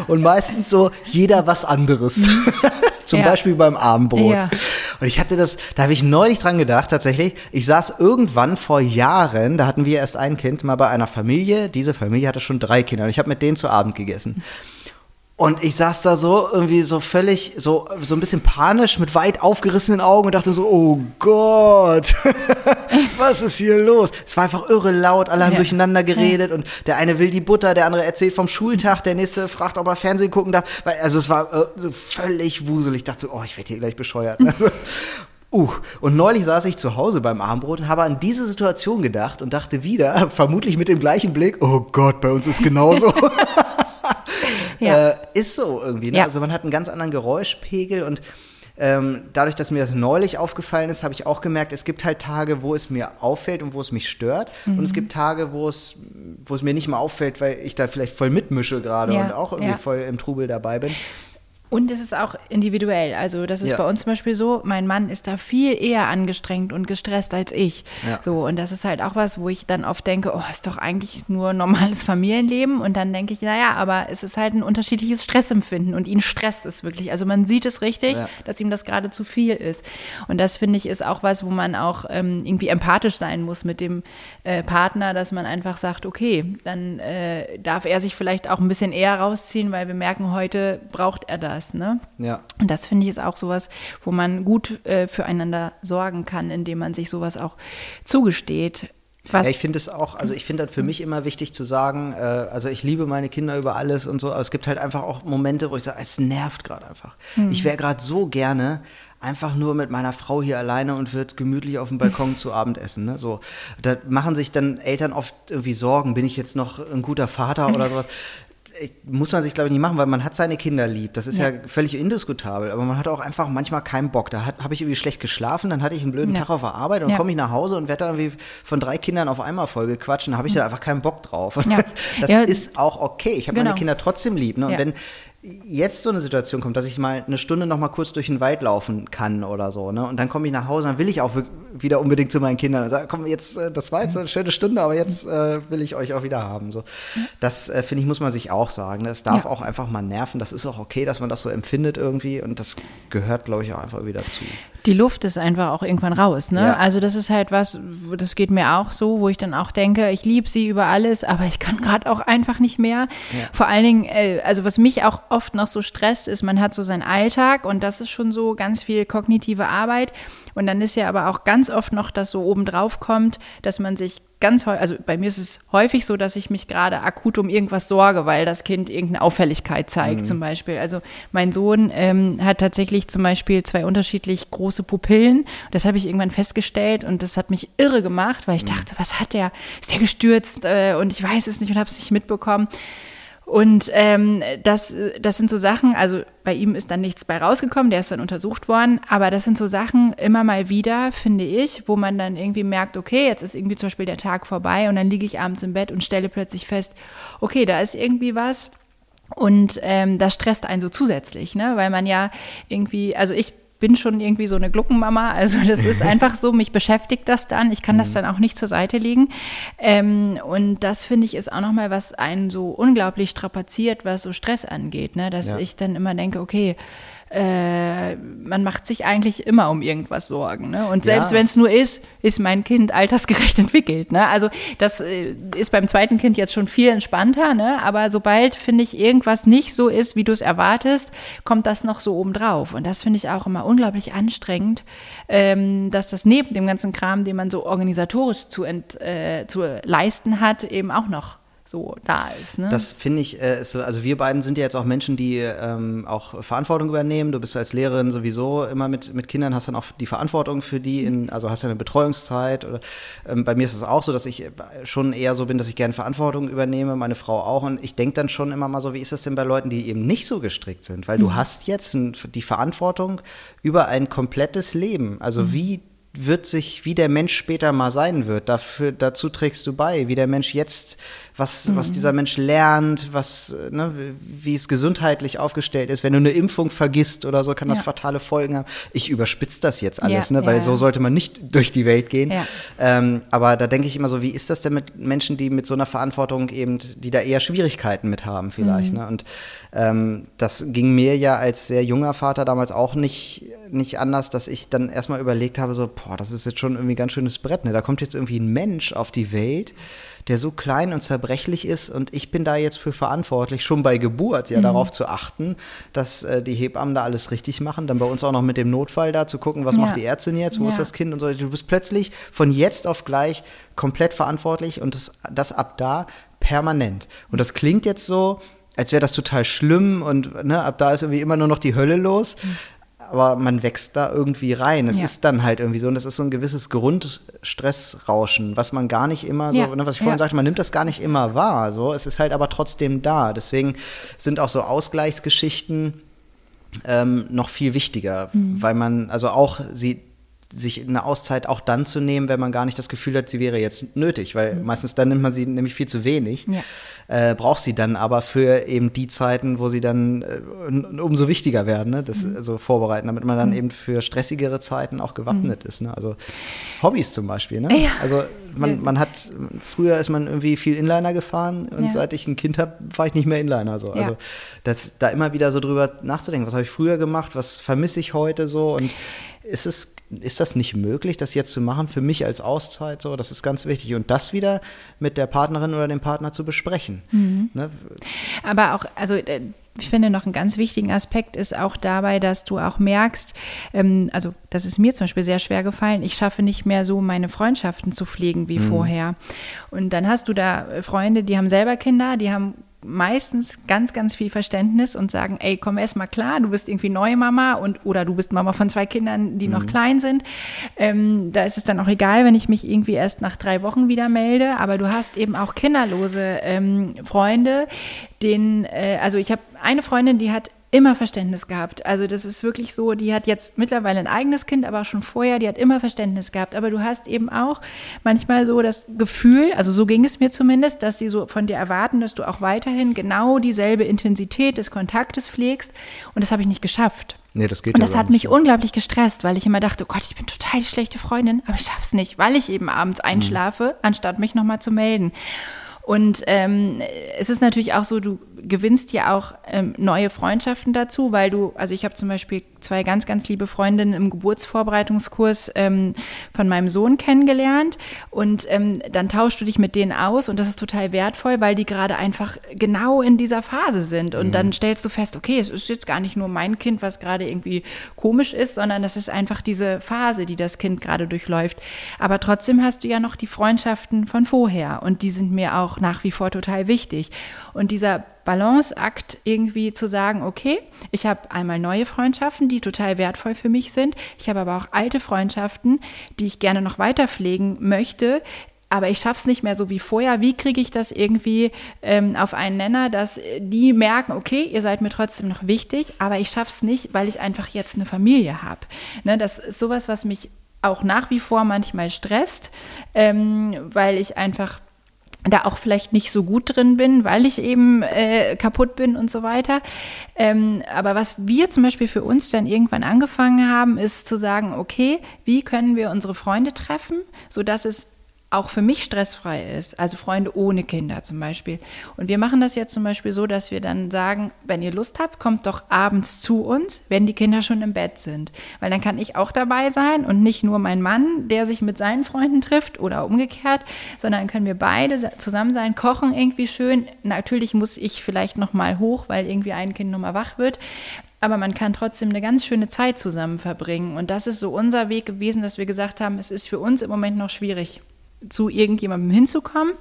[SPEAKER 1] Und meistens so jeder was anderes. Mhm. Zum ja. Beispiel beim Abendbrot. Und ich hatte das, da habe ich neulich dran gedacht, tatsächlich. Ich saß irgendwann vor Jahren, da hatten wir erst ein Kind, mal bei einer Familie. Diese Familie hatte schon drei Kinder und ich habe mit denen zu Abend gegessen. Und ich saß da so irgendwie so völlig, so, so ein bisschen panisch mit weit aufgerissenen Augen und dachte so, oh Gott, was ist hier los? Es war einfach irre laut, alle haben ja. durcheinander geredet ja. und der eine will die Butter, der andere erzählt vom Schultag, der nächste fragt, ob er Fernsehen gucken darf. Also es war äh, so völlig wuselig. Ich dachte so, oh, ich werde hier gleich bescheuert. Also, Uh, und neulich saß ich zu Hause beim Armbrot und habe an diese Situation gedacht und dachte wieder, vermutlich mit dem gleichen Blick, oh Gott, bei uns ist genauso. ja. äh, ist so irgendwie. Ne? Ja. Also man hat einen ganz anderen Geräuschpegel und ähm, dadurch, dass mir das neulich aufgefallen ist, habe ich auch gemerkt, es gibt halt Tage, wo es mir auffällt und wo es mich stört. Mhm. Und es mhm. gibt Tage, wo es, wo es mir nicht mal auffällt, weil ich da vielleicht voll mitmische gerade ja. und auch irgendwie voll im Trubel dabei bin.
[SPEAKER 2] Und es ist auch individuell. Also das ist ja. bei uns zum Beispiel so, mein Mann ist da viel eher angestrengt und gestresst als ich. Ja. So, und das ist halt auch was, wo ich dann oft denke, oh, ist doch eigentlich nur normales Familienleben. Und dann denke ich, naja, aber es ist halt ein unterschiedliches Stressempfinden und ihn stresst es wirklich. Also man sieht es richtig, ja. dass ihm das gerade zu viel ist. Und das finde ich ist auch was, wo man auch ähm, irgendwie empathisch sein muss mit dem äh, Partner, dass man einfach sagt, okay, dann äh, darf er sich vielleicht auch ein bisschen eher rausziehen, weil wir merken, heute braucht er das das. Ne?
[SPEAKER 1] Ja.
[SPEAKER 2] Und das finde ich ist auch sowas, wo man gut äh, füreinander sorgen kann, indem man sich sowas auch zugesteht.
[SPEAKER 1] Was? Ja, ich finde es auch, also ich finde das für mich immer wichtig zu sagen, äh, also ich liebe meine Kinder über alles und so, aber es gibt halt einfach auch Momente, wo ich sage, es nervt gerade einfach. Mhm. Ich wäre gerade so gerne einfach nur mit meiner Frau hier alleine und wird gemütlich auf dem Balkon zu Abend essen. Ne? So, da machen sich dann Eltern oft irgendwie Sorgen, bin ich jetzt noch ein guter Vater oder sowas muss man sich, glaube ich, nicht machen, weil man hat seine Kinder lieb. Das ist ja, ja völlig indiskutabel. Aber man hat auch einfach manchmal keinen Bock. Da habe ich irgendwie schlecht geschlafen, dann hatte ich einen blöden ja. Tag auf der Arbeit und ja. komme ich nach Hause und werde da irgendwie von drei Kindern auf einmal vollgequatscht und habe ich da einfach keinen Bock drauf. das ist auch okay. Ich habe genau. meine Kinder trotzdem lieb. Ne? Und wenn jetzt so eine Situation kommt, dass ich mal eine Stunde noch mal kurz durch den Wald laufen kann oder so, ne? Und dann komme ich nach Hause, dann will ich auch wieder unbedingt zu meinen Kindern und sage, komm, jetzt, äh, das war jetzt eine schöne Stunde, aber jetzt äh, will ich euch auch wieder haben. So. Das, äh, finde ich, muss man sich auch sagen. Das darf ja. auch einfach mal nerven. Das ist auch okay, dass man das so empfindet irgendwie und das gehört, glaube ich, auch einfach wieder zu
[SPEAKER 2] die Luft ist einfach auch irgendwann raus. Ne? Ja. Also das ist halt was, das geht mir auch so, wo ich dann auch denke, ich liebe sie über alles, aber ich kann gerade auch einfach nicht mehr. Ja. Vor allen Dingen, äh, also was mich auch oft noch so stresst, ist, man hat so seinen Alltag und das ist schon so ganz viel kognitive Arbeit. Und dann ist ja aber auch ganz oft noch, dass so obendrauf kommt, dass man sich ganz häufig, also bei mir ist es häufig so, dass ich mich gerade akut um irgendwas sorge, weil das Kind irgendeine Auffälligkeit zeigt, mhm. zum Beispiel. Also mein Sohn ähm, hat tatsächlich zum Beispiel zwei unterschiedlich große Pupillen. Das habe ich irgendwann festgestellt und das hat mich irre gemacht, weil ich mhm. dachte, was hat der? Ist der gestürzt? Äh, und ich weiß es nicht und habe es nicht mitbekommen. Und ähm, das, das sind so Sachen, also bei ihm ist dann nichts bei rausgekommen, der ist dann untersucht worden, aber das sind so Sachen immer mal wieder, finde ich, wo man dann irgendwie merkt, okay, jetzt ist irgendwie zum Beispiel der Tag vorbei und dann liege ich abends im Bett und stelle plötzlich fest, okay, da ist irgendwie was. Und ähm, das stresst einen so zusätzlich, ne? weil man ja irgendwie, also ich bin schon irgendwie so eine Gluckenmama. Also das ist einfach so, mich beschäftigt das dann. Ich kann das mhm. dann auch nicht zur Seite legen. Ähm, und das finde ich ist auch nochmal, was einen so unglaublich strapaziert, was so Stress angeht. Ne? Dass ja. ich dann immer denke, okay, äh, man macht sich eigentlich immer um irgendwas Sorgen. Ne? Und selbst ja. wenn es nur ist, ist mein Kind altersgerecht entwickelt. Ne? Also das äh, ist beim zweiten Kind jetzt schon viel entspannter, ne? aber sobald, finde ich, irgendwas nicht so ist, wie du es erwartest, kommt das noch so obendrauf. Und das finde ich auch immer unglaublich anstrengend, ähm, dass das neben dem ganzen Kram, den man so organisatorisch zu, ent, äh, zu leisten hat, eben auch noch so da ist. Ne?
[SPEAKER 1] Das finde ich, äh, so, also wir beiden sind ja jetzt auch Menschen, die ähm, auch Verantwortung übernehmen. Du bist als Lehrerin sowieso immer mit, mit Kindern, hast dann auch die Verantwortung für die, in, also hast ja eine Betreuungszeit. Oder, ähm, bei mir ist es auch so, dass ich schon eher so bin, dass ich gerne Verantwortung übernehme, meine Frau auch. Und ich denke dann schon immer mal so, wie ist das denn bei Leuten, die eben nicht so gestrickt sind? Weil mhm. du hast jetzt die Verantwortung über ein komplettes Leben. Also mhm. wie wird sich, wie der Mensch später mal sein wird. Dafür, dazu trägst du bei, wie der Mensch jetzt, was, mhm. was dieser Mensch lernt, was, ne, wie es gesundheitlich aufgestellt ist. Wenn du eine Impfung vergisst oder so, kann das ja. fatale Folgen haben. Ich überspitze das jetzt alles, ja, ne, weil ja, so sollte man nicht durch die Welt gehen. Ähm, aber da denke ich immer so, wie ist das denn mit Menschen, die mit so einer Verantwortung eben, die da eher Schwierigkeiten mit haben vielleicht. Mhm. Ne? Und ähm, das ging mir ja als sehr junger Vater damals auch nicht nicht anders, dass ich dann erstmal überlegt habe, so, boah, das ist jetzt schon irgendwie ein ganz schönes Brett. Ne? Da kommt jetzt irgendwie ein Mensch auf die Welt, der so klein und zerbrechlich ist und ich bin da jetzt für verantwortlich, schon bei Geburt ja mhm. darauf zu achten, dass äh, die Hebammen da alles richtig machen. Dann bei uns auch noch mit dem Notfall da zu gucken, was ja. macht die Ärztin jetzt, wo ja. ist das Kind und so. Du bist plötzlich von jetzt auf gleich komplett verantwortlich und das, das ab da permanent. Und das klingt jetzt so, als wäre das total schlimm und ne, ab da ist irgendwie immer nur noch die Hölle los. Mhm aber man wächst da irgendwie rein. Es ja. ist dann halt irgendwie so und das ist so ein gewisses Grundstressrauschen, was man gar nicht immer so, ja. ne, was ich vorhin ja. sagte, man nimmt das gar nicht immer wahr. So, es ist halt aber trotzdem da. Deswegen sind auch so Ausgleichsgeschichten ähm, noch viel wichtiger, mhm. weil man also auch sie sich eine Auszeit auch dann zu nehmen, wenn man gar nicht das Gefühl hat, sie wäre jetzt nötig, weil mhm. meistens dann nimmt man sie nämlich viel zu wenig, ja. äh, braucht sie dann aber für eben die Zeiten, wo sie dann äh, umso wichtiger werden, ne? das mhm. also vorbereiten, damit man dann mhm. eben für stressigere Zeiten auch gewappnet mhm. ist. Ne? Also Hobbys zum Beispiel. Ne? Ja. Also man, man hat, früher ist man irgendwie viel Inliner gefahren und ja. seit ich ein Kind habe, fahre ich nicht mehr Inliner. So. Also das, da immer wieder so drüber nachzudenken, was habe ich früher gemacht, was vermisse ich heute so und ist es ist das nicht möglich, das jetzt zu machen für mich als Auszeit? So, das ist ganz wichtig. Und das wieder mit der Partnerin oder dem Partner zu besprechen. Mhm. Ne?
[SPEAKER 2] Aber auch, also äh, ich finde noch einen ganz wichtigen Aspekt ist auch dabei, dass du auch merkst, ähm, also das ist mir zum Beispiel sehr schwer gefallen, ich schaffe nicht mehr so meine Freundschaften zu pflegen wie mhm. vorher. Und dann hast du da Freunde, die haben selber Kinder, die haben meistens ganz, ganz viel Verständnis und sagen, ey, komm erst mal klar, du bist irgendwie neue Mama und oder du bist Mama von zwei Kindern, die mhm. noch klein sind. Ähm, da ist es dann auch egal, wenn ich mich irgendwie erst nach drei Wochen wieder melde, aber du hast eben auch kinderlose ähm, Freunde, denen, äh, also ich habe eine Freundin, die hat immer Verständnis gehabt. Also das ist wirklich so, die hat jetzt mittlerweile ein eigenes Kind, aber auch schon vorher, die hat immer Verständnis gehabt. Aber du hast eben auch manchmal so das Gefühl, also so ging es mir zumindest, dass sie so von dir erwarten, dass du auch weiterhin genau dieselbe Intensität des Kontaktes pflegst. Und das habe ich nicht geschafft.
[SPEAKER 1] Nee, das geht
[SPEAKER 2] Und das hat mich so. unglaublich gestresst, weil ich immer dachte, oh Gott, ich bin total die schlechte Freundin, aber ich schaff's nicht, weil ich eben abends einschlafe, mhm. anstatt mich nochmal zu melden. Und ähm, es ist natürlich auch so, du gewinnst ja auch ähm, neue Freundschaften dazu, weil du, also ich habe zum Beispiel zwei ganz, ganz liebe Freundinnen im Geburtsvorbereitungskurs ähm, von meinem Sohn kennengelernt und ähm, dann tauschst du dich mit denen aus und das ist total wertvoll, weil die gerade einfach genau in dieser Phase sind und mhm. dann stellst du fest, okay, es ist jetzt gar nicht nur mein Kind, was gerade irgendwie komisch ist, sondern das ist einfach diese Phase, die das Kind gerade durchläuft. Aber trotzdem hast du ja noch die Freundschaften von vorher und die sind mir auch nach wie vor total wichtig. Und dieser Balanceakt irgendwie zu sagen, okay, ich habe einmal neue Freundschaften, die total wertvoll für mich sind. Ich habe aber auch alte Freundschaften, die ich gerne noch weiter pflegen möchte, aber ich schaffe es nicht mehr so wie vorher. Wie kriege ich das irgendwie ähm, auf einen Nenner, dass die merken, okay, ihr seid mir trotzdem noch wichtig, aber ich schaffe es nicht, weil ich einfach jetzt eine Familie habe. Ne, das ist sowas, was mich auch nach wie vor manchmal stresst, ähm, weil ich einfach da auch vielleicht nicht so gut drin bin, weil ich eben äh, kaputt bin und so weiter. Ähm, aber was wir zum Beispiel für uns dann irgendwann angefangen haben, ist zu sagen, okay, wie können wir unsere Freunde treffen, sodass es auch für mich stressfrei ist, also Freunde ohne Kinder zum Beispiel. Und wir machen das jetzt zum Beispiel so, dass wir dann sagen, wenn ihr Lust habt, kommt doch abends zu uns, wenn die Kinder schon im Bett sind. Weil dann kann ich auch dabei sein und nicht nur mein Mann, der sich mit seinen Freunden trifft oder umgekehrt, sondern können wir beide zusammen sein, kochen irgendwie schön. Natürlich muss ich vielleicht noch mal hoch, weil irgendwie ein Kind noch mal wach wird. Aber man kann trotzdem eine ganz schöne Zeit zusammen verbringen. Und das ist so unser Weg gewesen, dass wir gesagt haben, es ist für uns im Moment noch schwierig zu irgendjemandem hinzukommen.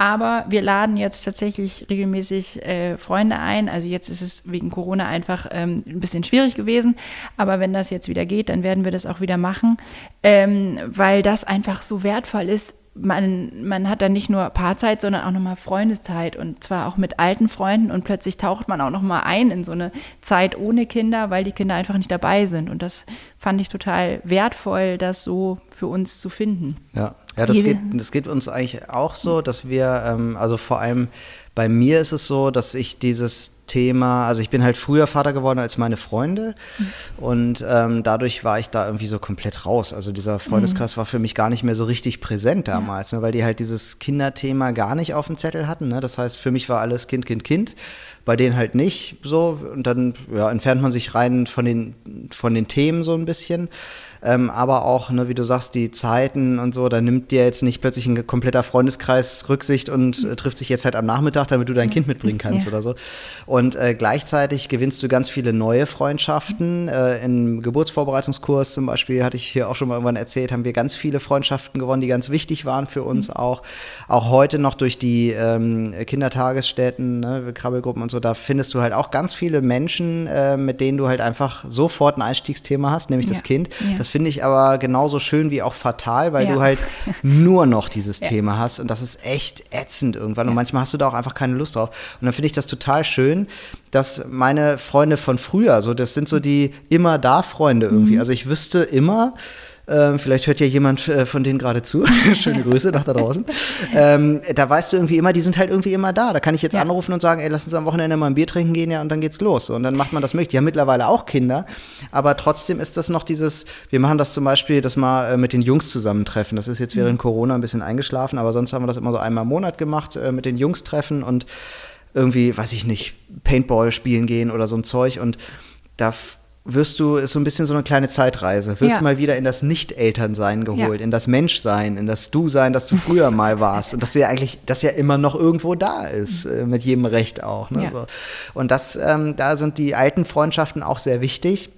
[SPEAKER 2] Aber wir laden jetzt tatsächlich regelmäßig äh, Freunde ein. Also jetzt ist es wegen Corona einfach ähm, ein bisschen schwierig gewesen. Aber wenn das jetzt wieder geht, dann werden wir das auch wieder machen, ähm, weil das einfach so wertvoll ist, man, man hat dann nicht nur Paarzeit, sondern auch nochmal Freundeszeit und zwar auch mit alten Freunden und plötzlich taucht man auch nochmal ein in so eine Zeit ohne Kinder, weil die Kinder einfach nicht dabei sind. Und das fand ich total wertvoll, das so für uns zu finden.
[SPEAKER 1] Ja, ja das, geht, das geht uns eigentlich auch so, dass wir, ähm, also vor allem bei mir ist es so, dass ich dieses Thema, also ich bin halt früher Vater geworden als meine Freunde mhm. und ähm, dadurch war ich da irgendwie so komplett raus. Also dieser Freundeskreis mhm. war für mich gar nicht mehr so richtig präsent damals, ja. ne, weil die halt dieses Kinderthema gar nicht auf dem Zettel hatten. Ne? Das heißt, für mich war alles Kind, Kind, Kind, bei denen halt nicht so. Und dann ja, entfernt man sich rein von den, von den Themen so ein bisschen ähm, aber auch, ne, wie du sagst, die Zeiten und so, da nimmt dir jetzt nicht plötzlich ein kompletter Freundeskreis Rücksicht und äh, trifft sich jetzt halt am Nachmittag, damit du dein Kind mitbringen kannst ja. oder so. Und äh, gleichzeitig gewinnst du ganz viele neue Freundschaften. Äh, Im Geburtsvorbereitungskurs zum Beispiel, hatte ich hier auch schon mal irgendwann erzählt, haben wir ganz viele Freundschaften gewonnen, die ganz wichtig waren für uns mhm. auch. Auch heute noch durch die ähm, Kindertagesstätten, ne, Krabbelgruppen und so, da findest du halt auch ganz viele Menschen, äh, mit denen du halt einfach sofort ein Einstiegsthema hast, nämlich ja. das Kind. Ja. Das finde ich aber genauso schön wie auch fatal, weil ja. du halt nur noch dieses. Thema hast und das ist echt ätzend irgendwann und manchmal hast du da auch einfach keine Lust drauf. Und dann finde ich das total schön, dass meine Freunde von früher, so das sind so die immer da Freunde irgendwie. Mhm. Also ich wüsste immer, ähm, vielleicht hört ja jemand äh, von denen gerade zu. Schöne Grüße nach da draußen. Ähm, da weißt du irgendwie immer, die sind halt irgendwie immer da. Da kann ich jetzt ja. anrufen und sagen, ey, lass uns am Wochenende mal ein Bier trinken gehen, ja, und dann geht's los. Und dann macht man das möglich. Die haben mittlerweile auch Kinder, aber trotzdem ist das noch dieses, wir machen das zum Beispiel, das mal äh, mit den Jungs zusammentreffen. Das ist jetzt während mhm. Corona ein bisschen eingeschlafen, aber sonst haben wir das immer so einmal im Monat gemacht, äh, mit den Jungs treffen und irgendwie, weiß ich nicht, Paintball spielen gehen oder so ein Zeug. Und da wirst du, ist so ein bisschen so eine kleine Zeitreise, wirst ja. mal wieder in das Nicht-Elternsein geholt, ja. in das Menschsein, in das Du-Sein, das du früher mal warst. Und das ja eigentlich, das ja immer noch irgendwo da ist, äh, mit jedem Recht auch. Ne? Ja. So. Und das, ähm, da sind die alten Freundschaften auch sehr wichtig.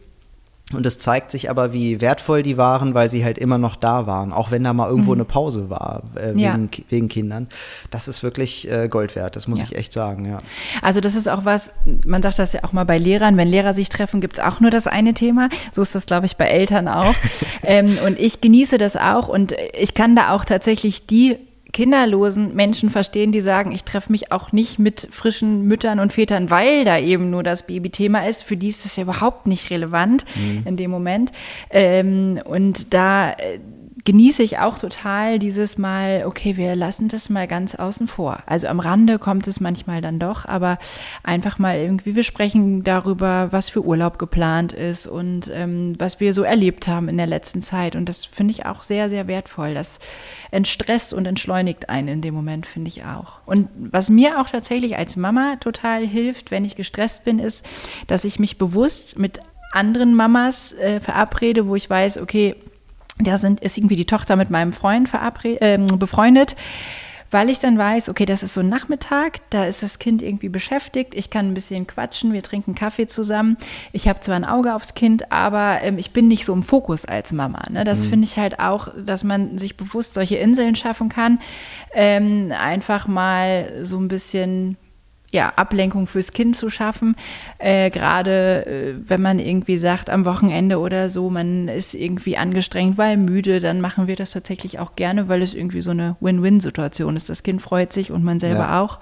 [SPEAKER 1] Und es zeigt sich aber, wie wertvoll die waren, weil sie halt immer noch da waren, auch wenn da mal irgendwo mhm. eine Pause war äh, ja. wegen, wegen, Kindern. Das ist wirklich äh, Gold wert, das muss ja. ich echt sagen, ja.
[SPEAKER 2] Also das ist auch was, man sagt das ja auch mal bei Lehrern, wenn Lehrer sich treffen, gibt es auch nur das eine Thema. So ist das, glaube ich, bei Eltern auch. ähm, und ich genieße das auch und ich kann da auch tatsächlich die kinderlosen Menschen verstehen, die sagen, ich treffe mich auch nicht mit frischen Müttern und Vätern, weil da eben nur das Babythema ist. Für die ist das ja überhaupt nicht relevant mhm. in dem Moment. Ähm, und da äh, genieße ich auch total dieses Mal, okay, wir lassen das mal ganz außen vor. Also am Rande kommt es manchmal dann doch, aber einfach mal irgendwie, wir sprechen darüber, was für Urlaub geplant ist und ähm, was wir so erlebt haben in der letzten Zeit. Und das finde ich auch sehr, sehr wertvoll. Das entstresst und entschleunigt einen in dem Moment, finde ich auch. Und was mir auch tatsächlich als Mama total hilft, wenn ich gestresst bin, ist, dass ich mich bewusst mit anderen Mamas äh, verabrede, wo ich weiß, okay, da sind, ist irgendwie die Tochter mit meinem Freund äh, befreundet, weil ich dann weiß, okay, das ist so ein Nachmittag, da ist das Kind irgendwie beschäftigt, ich kann ein bisschen quatschen, wir trinken Kaffee zusammen. Ich habe zwar ein Auge aufs Kind, aber ähm, ich bin nicht so im Fokus als Mama. Ne? Das mhm. finde ich halt auch, dass man sich bewusst solche Inseln schaffen kann, ähm, einfach mal so ein bisschen ja, Ablenkung fürs Kind zu schaffen. Äh, Gerade äh, wenn man irgendwie sagt, am Wochenende oder so, man ist irgendwie angestrengt, weil müde, dann machen wir das tatsächlich auch gerne, weil es irgendwie so eine Win-Win-Situation ist. Das Kind freut sich und man selber ja. auch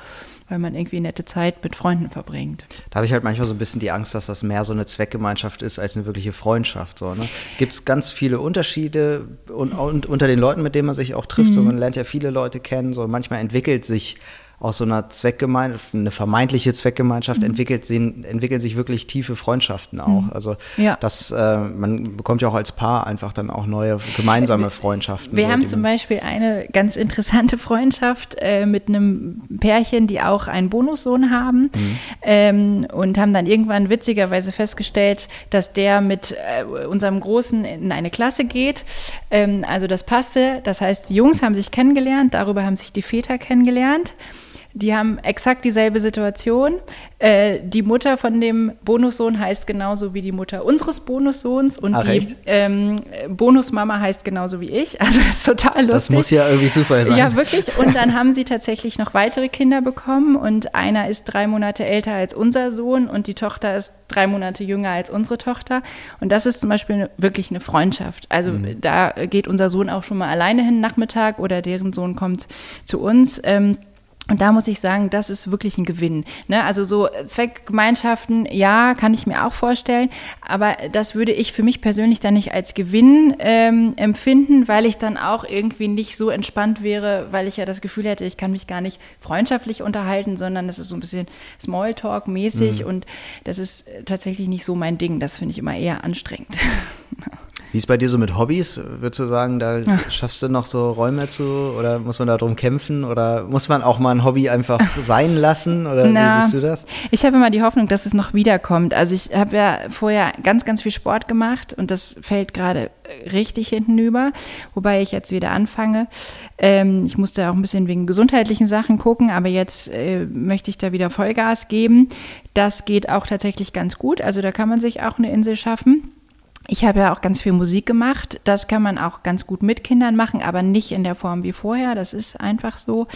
[SPEAKER 2] weil man irgendwie nette Zeit mit Freunden verbringt.
[SPEAKER 1] Da habe ich halt manchmal so ein bisschen die Angst, dass das mehr so eine Zweckgemeinschaft ist als eine wirkliche Freundschaft. So, ne? Gibt es ganz viele Unterschiede und, und, unter den Leuten, mit denen man sich auch trifft. Mhm. So, man lernt ja viele Leute kennen. So, manchmal entwickelt sich aus so einer Zweckgemeinschaft, eine vermeintliche Zweckgemeinschaft, mhm. entwickelt entwickeln sich wirklich tiefe Freundschaften auch. Mhm. Also ja. das, äh, man bekommt ja auch als Paar einfach dann auch neue gemeinsame Freundschaften.
[SPEAKER 2] Wir so, haben zum Beispiel eine ganz interessante Freundschaft äh, mit einem Pärchen, die auch einen Bonussohn haben mhm. ähm, und haben dann irgendwann witzigerweise festgestellt, dass der mit äh, unserem Großen in eine Klasse geht. Ähm, also das passte. Das heißt, die Jungs haben sich kennengelernt, darüber haben sich die Väter kennengelernt. Die haben exakt dieselbe Situation. Äh, die Mutter von dem Bonussohn heißt genauso wie die Mutter unseres Bonussohns und Ach, die ähm, Bonusmama heißt genauso wie ich. Also das ist total lustig. Das
[SPEAKER 1] muss ja irgendwie Zufall sein.
[SPEAKER 2] Ja, wirklich. Und dann haben sie tatsächlich noch weitere Kinder bekommen und einer ist drei Monate älter als unser Sohn und die Tochter ist drei Monate jünger als unsere Tochter. Und das ist zum Beispiel eine, wirklich eine Freundschaft. Also mhm. da geht unser Sohn auch schon mal alleine hin Nachmittag oder deren Sohn kommt zu uns. Ähm, und da muss ich sagen, das ist wirklich ein Gewinn. Ne? Also so Zweckgemeinschaften, ja, kann ich mir auch vorstellen, aber das würde ich für mich persönlich dann nicht als Gewinn ähm, empfinden, weil ich dann auch irgendwie nicht so entspannt wäre, weil ich ja das Gefühl hätte, ich kann mich gar nicht freundschaftlich unterhalten, sondern das ist so ein bisschen Smalltalk-mäßig mhm. und das ist tatsächlich nicht so mein Ding. Das finde ich immer eher anstrengend.
[SPEAKER 1] Wie ist bei dir so mit Hobbys? Würdest du sagen, da Ach. schaffst du noch so Räume zu oder muss man da drum kämpfen oder muss man auch mal ein Hobby einfach sein lassen oder Na, wie siehst du das?
[SPEAKER 2] Ich habe immer die Hoffnung, dass es noch wiederkommt. Also ich habe ja vorher ganz, ganz viel Sport gemacht und das fällt gerade richtig hintenüber, wobei ich jetzt wieder anfange. Ähm, ich musste auch ein bisschen wegen gesundheitlichen Sachen gucken, aber jetzt äh, möchte ich da wieder Vollgas geben. Das geht auch tatsächlich ganz gut. Also da kann man sich auch eine Insel schaffen. Ich habe ja auch ganz viel Musik gemacht. Das kann man auch ganz gut mit Kindern machen, aber nicht in der Form wie vorher. Das ist einfach so.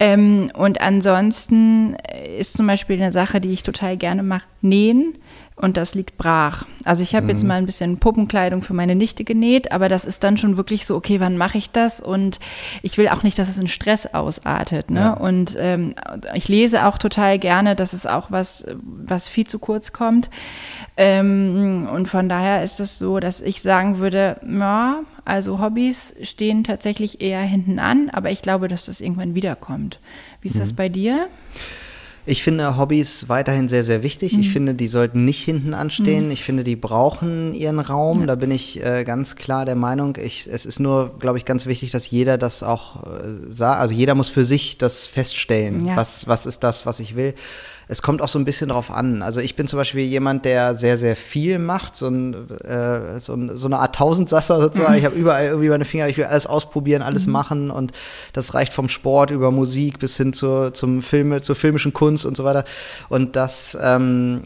[SPEAKER 2] Ähm, und ansonsten ist zum Beispiel eine Sache, die ich total gerne mache, nähen und das liegt brach. Also ich habe mhm. jetzt mal ein bisschen Puppenkleidung für meine Nichte genäht, aber das ist dann schon wirklich so, okay, wann mache ich das? Und ich will auch nicht, dass es in Stress ausartet. Ne? Ja. Und ähm, ich lese auch total gerne, das ist auch was, was viel zu kurz kommt. Ähm, und von daher ist es so, dass ich sagen würde, ja, also Hobbys stehen tatsächlich eher hinten an, aber ich glaube, dass das irgendwann wiederkommt. Wie ist mhm. das bei dir?
[SPEAKER 1] Ich finde Hobbys weiterhin sehr, sehr wichtig. Mhm. Ich finde, die sollten nicht hinten anstehen. Mhm. Ich finde, die brauchen ihren Raum. Ja. Da bin ich äh, ganz klar der Meinung. Ich, es ist nur, glaube ich, ganz wichtig, dass jeder das auch äh, sah. Also jeder muss für sich das feststellen. Ja. Was, was ist das, was ich will? Es kommt auch so ein bisschen drauf an. Also ich bin zum Beispiel jemand, der sehr, sehr viel macht, so, ein, äh, so, ein, so eine Art Tausendsasser sozusagen. Mhm. Ich habe überall irgendwie meine Finger, ich will alles ausprobieren, alles mhm. machen und das reicht vom Sport über Musik bis hin zur, zum Filme, zur filmischen Kunst und so weiter. Und das ähm,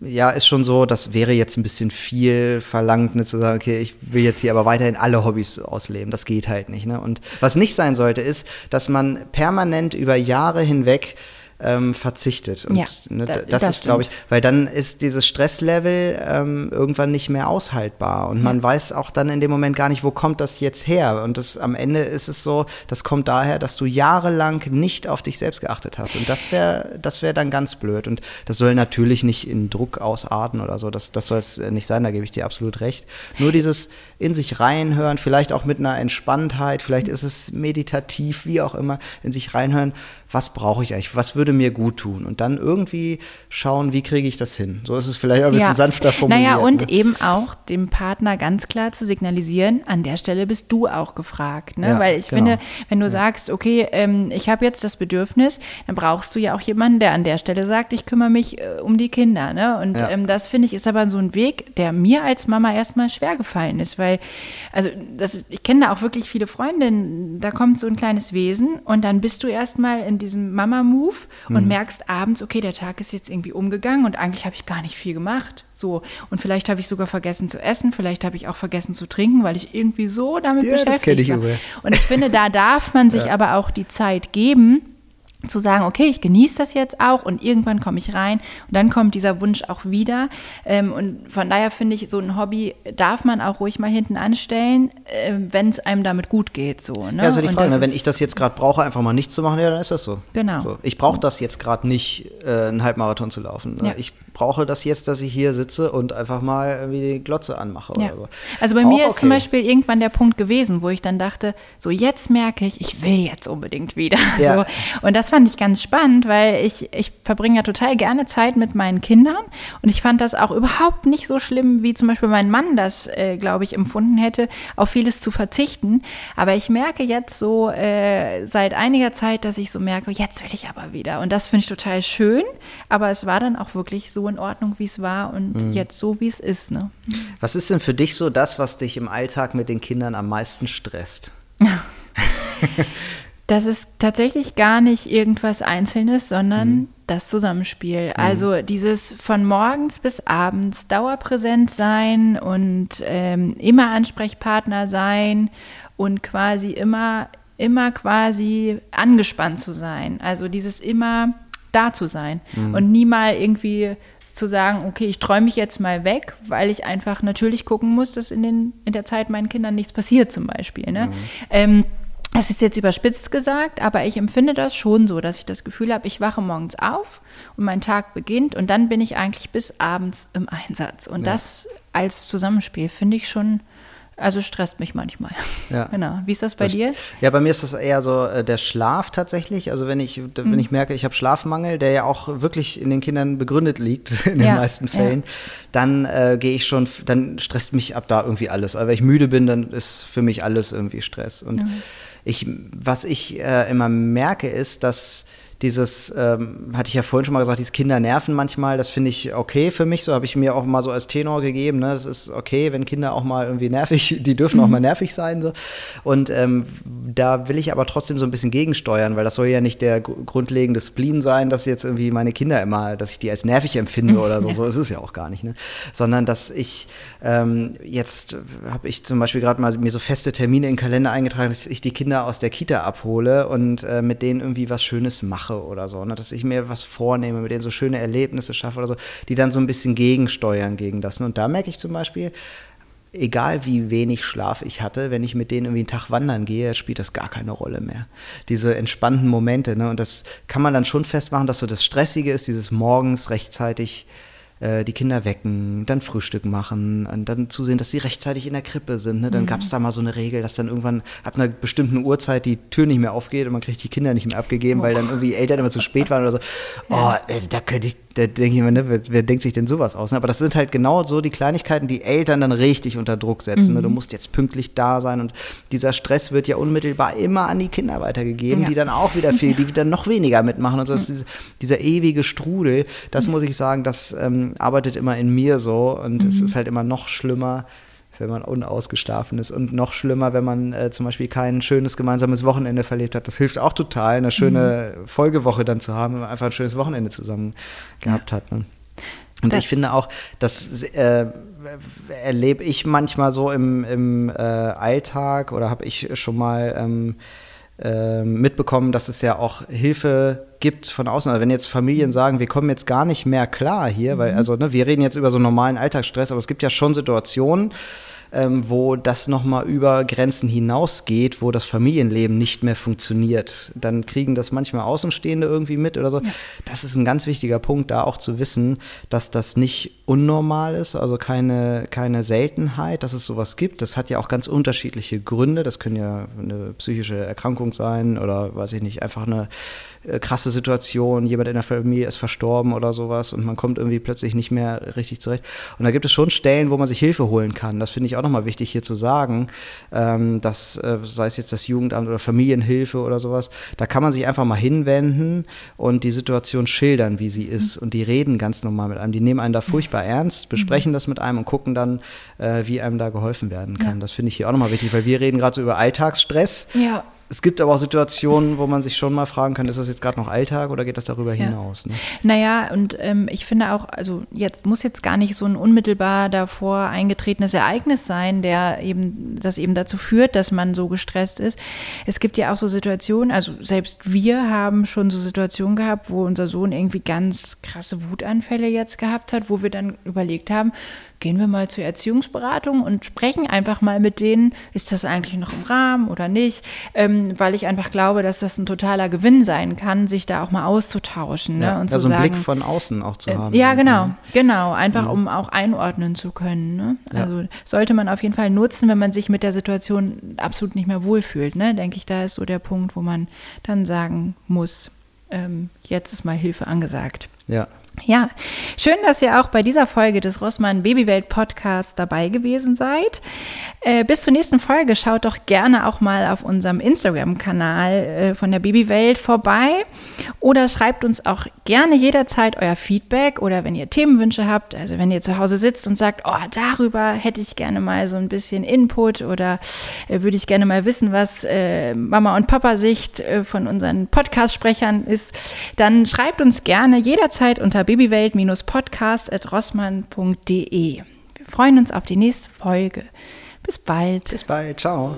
[SPEAKER 1] ja, ist schon so, das wäre jetzt ein bisschen viel verlangt, ne, zu sagen, okay, ich will jetzt hier aber weiterhin alle Hobbys ausleben. Das geht halt nicht. Ne? Und was nicht sein sollte, ist, dass man permanent über Jahre hinweg ähm, verzichtet. Und
[SPEAKER 2] Ja,
[SPEAKER 1] ne,
[SPEAKER 2] da-
[SPEAKER 1] das,
[SPEAKER 2] das
[SPEAKER 1] ist, glaube ich, weil dann ist dieses Stresslevel ähm, irgendwann nicht mehr aushaltbar. Und man weiß auch dann in dem Moment gar nicht, wo kommt das jetzt her. Und das, am Ende ist es so, das kommt daher, dass du jahrelang nicht auf dich selbst geachtet hast. Und das wäre das wär dann ganz blöd. Und das soll natürlich nicht in Druck ausarten oder so. Das, das soll es nicht sein, da gebe ich dir absolut recht. Nur dieses in sich reinhören, vielleicht auch mit einer Entspanntheit, vielleicht ist es meditativ, wie auch immer, in sich reinhören, was brauche ich eigentlich, was würde mir gut tun? Und dann irgendwie schauen, wie kriege ich das hin? So ist es vielleicht auch ein bisschen sanfter formuliert.
[SPEAKER 2] Naja, und
[SPEAKER 1] ne?
[SPEAKER 2] eben auch dem Partner ganz klar zu signalisieren, an der Stelle bist du auch gefragt. Ne?
[SPEAKER 1] Ja,
[SPEAKER 2] Weil ich
[SPEAKER 1] genau.
[SPEAKER 2] finde, wenn du sagst, okay, ähm, ich habe jetzt das Bedürfnis, dann brauchst du ja auch jemanden, der an der Stelle sagt, ich kümmere mich äh, um die Kinder. Ne? Und
[SPEAKER 1] Ja.
[SPEAKER 2] ähm, das finde ich ist aber so ein Weg, der mir als Mama erstmal schwer gefallen ist, weil, also das ich kenne da auch wirklich viele Freundinnen, da kommt so ein kleines Wesen und dann bist du erstmal in diesem Mama-Move und
[SPEAKER 1] Mhm.
[SPEAKER 2] merkst abends, okay, der Tag ist jetzt irgendwie umgegangen und eigentlich habe ich gar nicht viel gemacht. So, und vielleicht habe ich sogar vergessen zu essen, vielleicht habe ich auch vergessen zu trinken, weil ich irgendwie so damit
[SPEAKER 1] Ja, das
[SPEAKER 2] beschäftigt
[SPEAKER 1] ich
[SPEAKER 2] war. Und ich finde, da darf man sich aber auch die Zeit geben, zu sagen, okay, ich genieße das jetzt auch und irgendwann komme ich rein und dann kommt dieser Wunsch auch wieder. Ähm, und von daher finde ich, so ein Hobby darf man auch ruhig mal hinten anstellen, äh, wenn es einem damit gut geht. So, ne?
[SPEAKER 1] Ja, ja die Frage, ne? wenn ich das jetzt gerade brauche, einfach mal nichts zu machen, ja, dann ist das so.
[SPEAKER 2] Genau.
[SPEAKER 1] So. Ich brauche das jetzt gerade nicht, äh, einen Halbmarathon zu laufen. Ne?
[SPEAKER 2] Ja.
[SPEAKER 1] Ich brauche das jetzt, dass ich hier sitze und einfach mal irgendwie die Glotze anmache
[SPEAKER 2] Ja.
[SPEAKER 1] oder so.
[SPEAKER 2] Also bei
[SPEAKER 1] Auch
[SPEAKER 2] mir ist zum. Beispiel irgendwann der Punkt gewesen, wo ich dann dachte, so jetzt merke ich, ich will jetzt unbedingt wieder.
[SPEAKER 1] Ja.
[SPEAKER 2] So. Und das fand ich ganz spannend, weil ich, ich verbringe ja total gerne Zeit mit meinen Kindern und ich fand das auch überhaupt nicht so schlimm, wie zum Beispiel mein Mann das, äh, glaube ich, empfunden hätte, auf vieles zu verzichten. Aber ich merke jetzt so äh, seit einiger Zeit, dass ich so merke, jetzt will ich aber wieder. Und das finde ich total schön, aber es war dann auch wirklich so in Ordnung, wie es war und
[SPEAKER 1] Mhm.
[SPEAKER 2] jetzt so, wie es ist. Ne?
[SPEAKER 1] Was ist denn für dich so das, was dich im Alltag mit den Kindern am meisten stresst?
[SPEAKER 2] Das ist tatsächlich gar nicht irgendwas Einzelnes, sondern das Zusammenspiel. Also dieses von morgens bis abends dauerpräsent sein und ähm, immer Ansprechpartner sein und quasi immer, immer quasi angespannt zu sein. Also dieses immer da zu sein und nie mal irgendwie zu sagen, okay, ich träume mich jetzt mal weg, weil ich einfach natürlich gucken muss, dass in, den, in der Zeit meinen Kindern nichts passiert zum Beispiel. Ne? Ähm, das ist jetzt überspitzt gesagt, aber ich empfinde das schon so, dass ich das Gefühl habe, ich wache morgens auf und mein Tag beginnt und dann bin ich eigentlich bis abends im Einsatz. Und
[SPEAKER 1] Ja.
[SPEAKER 2] das als Zusammenspiel finde ich schon, also stresst mich manchmal.
[SPEAKER 1] Ja.
[SPEAKER 2] Genau. Wie ist das bei
[SPEAKER 1] Das-
[SPEAKER 2] dir?
[SPEAKER 1] Ja, bei mir ist das eher so äh, der Schlaf tatsächlich. Also wenn ich,
[SPEAKER 2] Mhm.
[SPEAKER 1] wenn ich merke, ich habe Schlafmangel, der ja auch wirklich in den Kindern begründet liegt, in den
[SPEAKER 2] Ja,
[SPEAKER 1] meisten
[SPEAKER 2] ja.
[SPEAKER 1] Fällen, dann äh, gehe ich schon, dann stresst mich ab da irgendwie alles. Aber wenn ich müde bin, dann ist für mich alles irgendwie Stress. Und ich, was ich äh, immer merke, ist, dass dieses, ähm, hatte ich ja vorhin schon mal gesagt, dieses Kinder nerven manchmal, das finde ich okay für mich, so habe ich mir auch mal so als Tenor gegeben, ne? das ist okay, wenn Kinder auch mal irgendwie nervig, die dürfen auch mal nervig sein, so. Und ähm, da will ich aber trotzdem so ein bisschen gegensteuern, weil das soll ja nicht der gr- grundlegende Spleen sein, dass jetzt irgendwie meine Kinder immer, dass ich die als nervig empfinde oder so, so ist es ja auch gar nicht, ne? Sondern, dass ich ähm, jetzt habe ich zum Beispiel gerade mal mir so feste Termine in den Kalender eingetragen, dass ich die Kinder aus der Kita abhole und äh, mit denen irgendwie was Schönes mache oder so, ne? dass ich mir was vornehme, mit denen so schöne Erlebnisse schaffe oder so, die dann so ein bisschen gegensteuern gegen das. Ne? Und da merke ich zum Beispiel, egal wie wenig Schlaf ich hatte, wenn ich mit denen irgendwie einen Tag wandern gehe, spielt das gar keine Rolle mehr. Diese entspannten Momente, ne? Und das kann man dann schon festmachen, dass so das Stressige ist, dieses morgens rechtzeitig die Kinder wecken, dann Frühstück machen und dann zusehen, dass sie rechtzeitig in der Krippe sind. Ne? Dann gab es da mal so eine Regel, dass dann irgendwann ab einer bestimmten Uhrzeit die Tür nicht mehr aufgeht und man kriegt die Kinder nicht mehr abgegeben, weil dann irgendwie Eltern immer zu spät waren oder so. Oh, äh, da könnte ich, da denke ich mir, ne, wer, wer denkt sich denn sowas aus? Ne? Aber das sind halt genau so die Kleinigkeiten, die Eltern dann richtig unter Druck setzen. Ne? Du musst jetzt pünktlich da sein und dieser Stress wird ja unmittelbar immer an die Kinder weitergegeben,
[SPEAKER 2] Ja.
[SPEAKER 1] die dann auch wieder viel, die wieder noch weniger mitmachen. Und so ist diese, dieser ewige Strudel, das muss ich sagen, das ähm, arbeitet immer in mir so und es ist halt immer noch schlimmer, wenn man unausgeschlafen ist und noch schlimmer, wenn man äh, zum Beispiel kein schönes gemeinsames Wochenende verlebt hat. Das hilft auch total, eine schöne Folgewoche dann zu haben, wenn man einfach ein schönes Wochenende zusammen gehabt hat. Ne? Und
[SPEAKER 2] Das-
[SPEAKER 1] ich finde auch, das äh, erlebe ich manchmal so im, im äh, Alltag oder habe ich schon mal ähm, äh, mitbekommen, dass es ja auch Hilfe gibt von außen. Also wenn jetzt Familien sagen, wir kommen jetzt gar nicht mehr klar hier, weil, mhm. also ne, wir reden jetzt über so normalen Alltagsstress, aber es gibt ja schon Situationen, ähm, wo das nochmal über Grenzen hinausgeht, wo das Familienleben nicht mehr funktioniert. Dann kriegen das manchmal Außenstehende irgendwie mit oder so. Ja. Das ist ein ganz wichtiger Punkt, da auch zu wissen, dass das nicht unnormal ist, also keine, keine Seltenheit, dass es sowas gibt. Das hat ja auch ganz unterschiedliche Gründe. Das können ja eine psychische Erkrankung sein oder weiß ich nicht, einfach eine äh, krasse Situation, jemand in der Familie ist verstorben oder sowas und man kommt irgendwie plötzlich nicht mehr richtig zurecht. Und da gibt es schon Stellen, wo man sich Hilfe holen kann. Das finde ich auch nochmal wichtig hier zu sagen, ähm, dass, äh, sei es jetzt das Jugendamt oder Familienhilfe oder sowas, da kann man sich einfach mal hinwenden und die Situation schildern, wie sie ist. Mhm. Und die reden ganz normal mit einem. Die nehmen einen da furchtbar ernst, besprechen mhm. das mit einem und gucken dann, äh, wie einem da geholfen werden kann. Ja. Das finde ich hier auch nochmal wichtig, weil wir reden gerade so über Alltagsstress.
[SPEAKER 2] Ja
[SPEAKER 1] es gibt aber auch Situationen, wo man sich schon mal fragen kann, ist das jetzt gerade noch Alltag oder geht das darüber ja. hinaus? Ne?
[SPEAKER 2] Naja, und ähm, ich finde auch, also jetzt muss jetzt gar nicht so ein unmittelbar davor eingetretenes Ereignis sein, der eben, das eben dazu führt, dass man so gestresst ist. Es gibt ja auch so Situationen, also selbst wir haben schon so Situationen gehabt, wo unser Sohn irgendwie ganz krasse Wutanfälle jetzt gehabt hat, wo wir dann überlegt haben, gehen wir mal zur Erziehungsberatung und sprechen einfach mal mit denen, ist das eigentlich noch im Rahmen oder nicht, ähm, weil ich einfach glaube, dass das ein totaler Gewinn sein kann, sich da auch mal auszutauschen. Ne?
[SPEAKER 1] Ja,
[SPEAKER 2] und
[SPEAKER 1] ja,
[SPEAKER 2] zu
[SPEAKER 1] einen
[SPEAKER 2] sagen,
[SPEAKER 1] Blick von außen auch zu
[SPEAKER 2] äh,
[SPEAKER 1] haben.
[SPEAKER 2] Ja, genau, genau, einfach mhm. um auch einordnen zu können. Ne? Also ja. sollte man auf jeden Fall nutzen, wenn man sich mit der Situation absolut nicht mehr wohlfühlt. Ne? Denke ich, da ist so der Punkt, wo man dann sagen muss, ähm, jetzt ist mal Hilfe angesagt.
[SPEAKER 1] Ja,
[SPEAKER 2] ja, schön, dass ihr auch bei dieser Folge des Rossmann Babywelt Podcasts dabei gewesen seid. Äh, bis zur nächsten Folge schaut doch gerne auch mal auf unserem Instagram-Kanal äh, von der Babywelt vorbei oder schreibt uns auch gerne jederzeit euer Feedback oder wenn ihr Themenwünsche habt, also wenn ihr zu Hause sitzt und sagt, oh, darüber hätte ich gerne mal so ein bisschen Input oder äh, würde ich gerne mal wissen, was Mama und Papa Sicht von unseren Podcast-Sprechern ist, dann schreibt uns gerne jederzeit unter babywelt-podcast.rossmann.de. Wir freuen uns auf die nächste Folge. Bis bald.
[SPEAKER 1] Bis bald. Ciao.